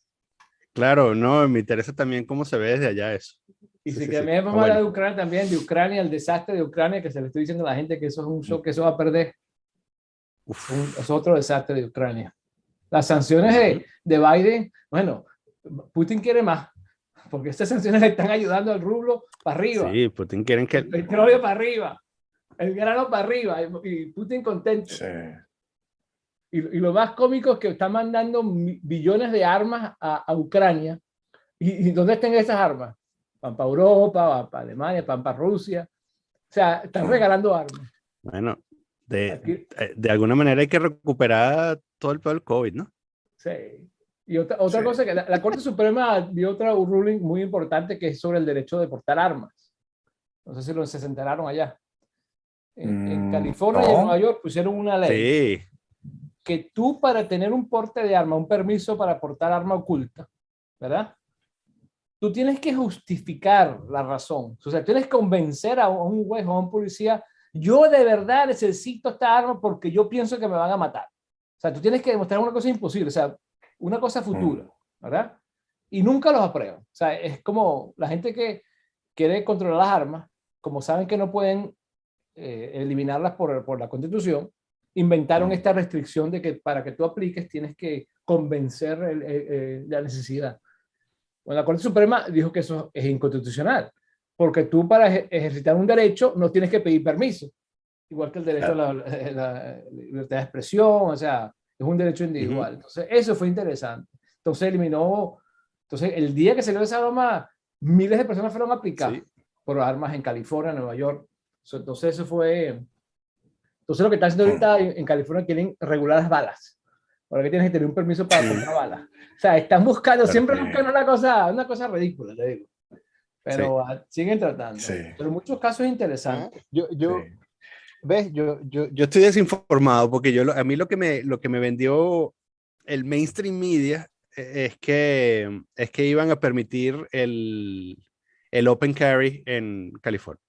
claro, no, me interesa también cómo se ve desde allá eso. Y si sí, que sí. me Ah, vamos a hablar bueno. de Ucrania también, de Ucrania, el desastre de Ucrania, que se le estoy diciendo a la gente que eso es un show, que eso va a perder. Uf, Un- es otro desastre de Ucrania. Las sanciones de, de Biden, bueno, Putin quiere más, porque estas sanciones le están ayudando al rublo para arriba, sí, Putin quieren que. el petróleo para arriba, el grano para arriba, y, Putin contento. Sí. Y, y lo más cómico es que están mandando billones de armas a, a Ucrania. ¿Y, y dónde están esas armas? Van para Europa, van para Alemania, van para Rusia. O sea, están regalando armas. Bueno, de, Aquí- eh, de alguna manera hay que recuperar todo el pedo del COVID, ¿no? Sí. Y otra, otra Sí. cosa que la, la Corte Suprema dio otra ruling muy importante que es sobre el derecho de portar armas. No sé si lo, se enteraron allá. En, en Mm, California y en no. Nueva York pusieron una ley Sí, que tú para tener un porte de arma, un permiso para portar arma oculta, ¿verdad? Tú tienes que justificar la razón. O sea, tienes que convencer a un juez o a un policía, yo de verdad necesito esta arma porque yo pienso que me van a matar. O sea, tú tienes que demostrar una cosa imposible, o sea, una cosa futura, ¿verdad? Y nunca los aprueban. O sea, es como la gente que quiere controlar las armas, como saben que no pueden eh, eliminarlas por, por la constitución, inventaron Mm. esta restricción de que para que tú apliques tienes que convencer el- el- el- la necesidad. Bueno, la Corte Suprema dijo que eso es inconstitucional, porque tú para eje- ejercitar un derecho no tienes que pedir permiso, igual que el derecho a la, la libertad de expresión, o sea, es un derecho individual. Entonces, eso fue interesante. Entonces, eliminó, entonces, el día que salió esa broma, miles de personas fueron aplicadas Sí. por armas en California, Nueva York. So, Entonces, eso fue... Entonces, lo que está haciendo ahorita en California quieren regular las balas. Ahora que tienes que tener un permiso para comprar balas. O sea, están buscando, siempre buscan una cosa, una cosa ridícula, te digo. Pero ah, siguen tratando. Sí. Pero en muchos casos es interesante. yo, yo, Sí. ves, yo, yo, yo estoy desinformado porque yo, a mí lo que me, lo que me vendió el mainstream media eh, es que, es que iban a permitir el, el open carry en California.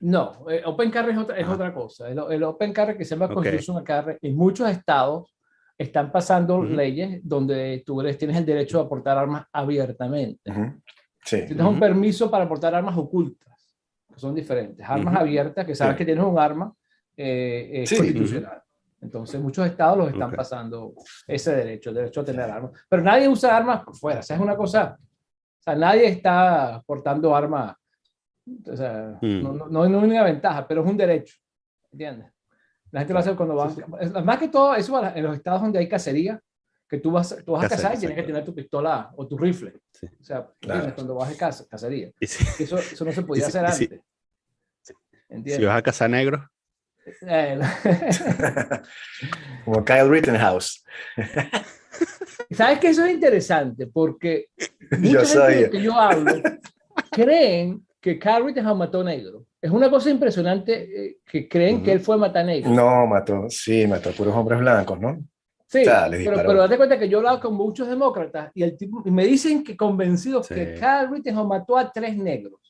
No, eh, Open Carry es otra, es otra cosa. El, el Open Carry que se llama Ok. Constitutional Carry, en muchos estados están pasando Ujú. leyes donde tú eres, tienes el derecho a portar armas abiertamente. Ujú. Sí. Tienes un Ujú. permiso para portar armas ocultas, que son diferentes. Armas abiertas, que sabes Sí. que tienes un arma eh, es Sí. constitucional. Entonces, muchos estados los están Ok. pasando ese derecho, el derecho a tener armas. Pero nadie usa armas por fuera. O sea, es una cosa. O sea, nadie está portando armas. O sea, Mm. no, no, no hay ninguna ventaja, pero es un derecho. ¿Entiendes? La gente lo hace cuando van. Sí, Más que todo, eso en los estados donde hay cacería, que tú vas, tú vas a cazar y tienes que tener tu pistola o tu rifle. Sí. O sea, cuando vas de caza, cacería. Si, Eso, eso no se podía hacer si- antes. si vas a cazar negros, Eh, <laughs> Como Kyle Rittenhouse. <laughs> ¿Sabes que eso es interesante? Porque Yo mucha gente que yo hablo creen que Carl Rittenhouse mató negro. Es una cosa impresionante eh, que creen que Ujú. él fue a matar negro. No, mató, sí, mató a puros hombres blancos, ¿no? Sí, O sea, pero, pero date cuenta que yo he hablado con muchos demócratas y, el tipo, y me dicen que convencidos Sí. que Carl Rittenhouse mató a tres negros,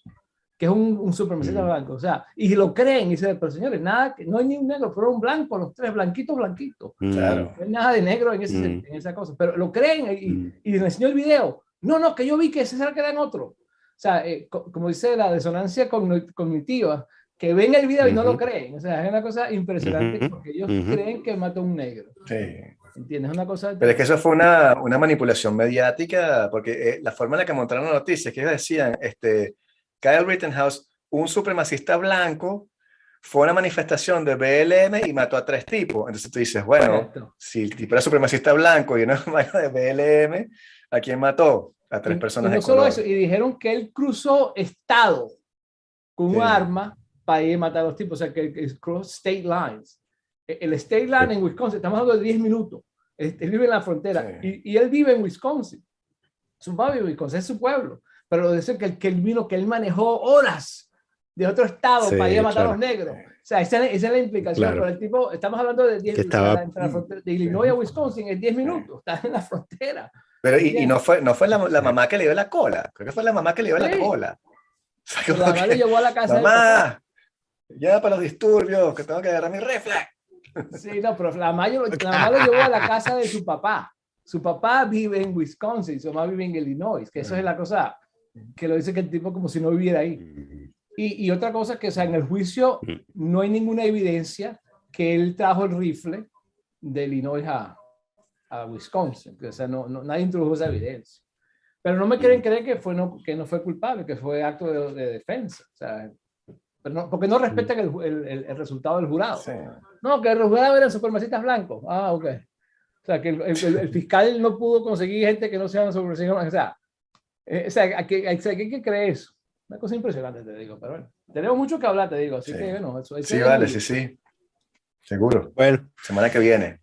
que es un, un supremacista blanco. O sea, y lo creen y dicen, pero señores, nada, que no hay ni un negro, fueron blancos, los tres blanquitos, blanquitos. Claro. No hay nada de negro en, ese- Mm. en esa cosa, pero lo creen y, Mm. y le enseñó el video. No, no, que yo vi que ese era que eran otro. O sea, eh, co- como dice la disonancia cogn- cognitiva, que ven el video y no lo creen. O sea, es una cosa impresionante Ujú. porque ellos Ujú. creen que mató a un negro. Sí. ¿Entiendes? Es una cosa... Pero es que eso fue una, una manipulación mediática, porque eh, la forma en la que montaron la noticia es que ellos decían, este, Kyle Rittenhouse, un supremacista blanco, fue a una manifestación de BLM y mató a tres tipos. Entonces tú dices, bueno, Correcto. si el tipo era supremacista blanco y una <laughs> vaina de BLM, ¿a quién mató? A tres Y- personas y no de solo color. eso, y dijeron que él cruzó estado con un Sí. arma para ir a matar a los tipos, o sea, que, que cross state lines. E- El state line en Wisconsin, estamos hablando de 10 minutos. Él, él vive en la frontera Sí. y, y él vive en Wisconsin. Su vive en Wisconsin, es su pueblo. Pero dice que, que él vino, que él manejó horas de otro estado Sí, para ir a matar a los claro. negros. O sea, esa, es- esa es la implicación. Claro. Pero el tipo, estamos hablando de 10 Que estaba- la de Illinois a Wisconsin, en 10 minutos. Está en la frontera. Pero y, y no fue, no fue la, la mamá que le dio la cola, creo que fue la mamá que le dio la Sí. cola. O sea, La mamá que, le llevó a la casa mamá, ya para los disturbios, que tengo que agarrar mi rifle. <laughs> Sí, no, pero la mamá, lo- la mamá lo <laughs> llevó a la casa de su papá. Su papá vive en Wisconsin, su mamá vive en Illinois, que eso es la cosa que lo dice que el tipo como si no viviera ahí. Mm. Y, y otra cosa que, o sea, en el juicio no hay ninguna evidencia que él trajo el rifle de Illinois a, a Wisconsin. O sea, no, no- nadie introdujo esa evidencia. Pero no me quieren creer que, fue no, que no fue culpable, que fue acto de, de defensa. O sea, pero no, porque no respetan el, el- el- el resultado del jurado. Sí. No, que los jurados eran supremacistas blancos. Ah, ok. O sea, que el, el- el fiscal no pudo conseguir gente que no sean supremacistas. O sea, eh, o sea, hay que, hay, que- hay que creer eso. Una cosa impresionante, te digo. Pero bueno, tenemos mucho que hablar, te digo. Así Sí. que, bueno, eso, eso Sí, es vale, muy- sí, sí. Seguro. Bueno, Semana que viene.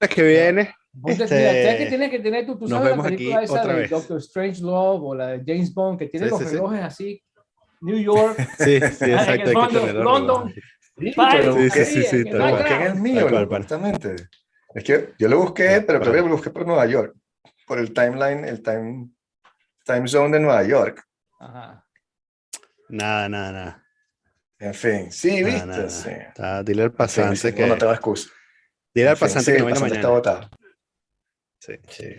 La que viene, Este, mira, ¿sabes que tienes que tener tú? Tú nos sabes la vemos aquí película esa de vez. Doctor Strange Love o la de James Bond, que tiene Sí, los sí, sí. relojes así, New York. <laughs> sí, sí, exacto, London- tenerlo. London. Sí, lo Sí, sí, sí, sí, que no en el mío, justamente. Es que yo lo busqué, Sí, pero creo que lo busqué por Nueva York, por el timeline, el time, time zone de Nueva York. Ajá. Nada, nada, nada. En fin, sí, Nada, viste, nada, sí. nada. Está- dile al pasante sí, que. No tengo excusa. Dile al pasante sí, que no venga pasante está mañana. votado. Sí. Sí.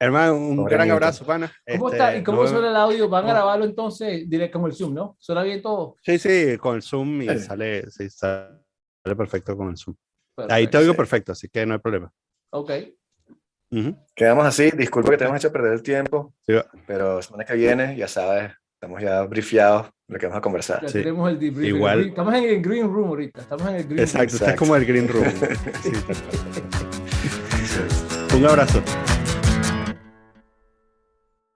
Hermano, un Pobre gran abrazo, pana. ¿Cómo Este, está? ¿Y cómo nos suena el audio? ¿Van a no. grabarlo entonces directo con el Zoom, no? ¿Suena bien todo? Sí, sí, con el Zoom y Sí. sale, sí, sale perfecto con el Zoom. Ahí te oigo perfecto, así que no hay problema. Ok. Quedamos así, disculpa que te hemos hecho perder el tiempo, Sí, pero semana que viene, ya sabes, estamos ya brifiados lo que vamos a conversar. Ya Sí. tenemos el debrief. Igual- El- Estamos en el green room ahorita. Estamos en el green Exacto, room. está como el Green Room. <laughs> Sí. Un abrazo.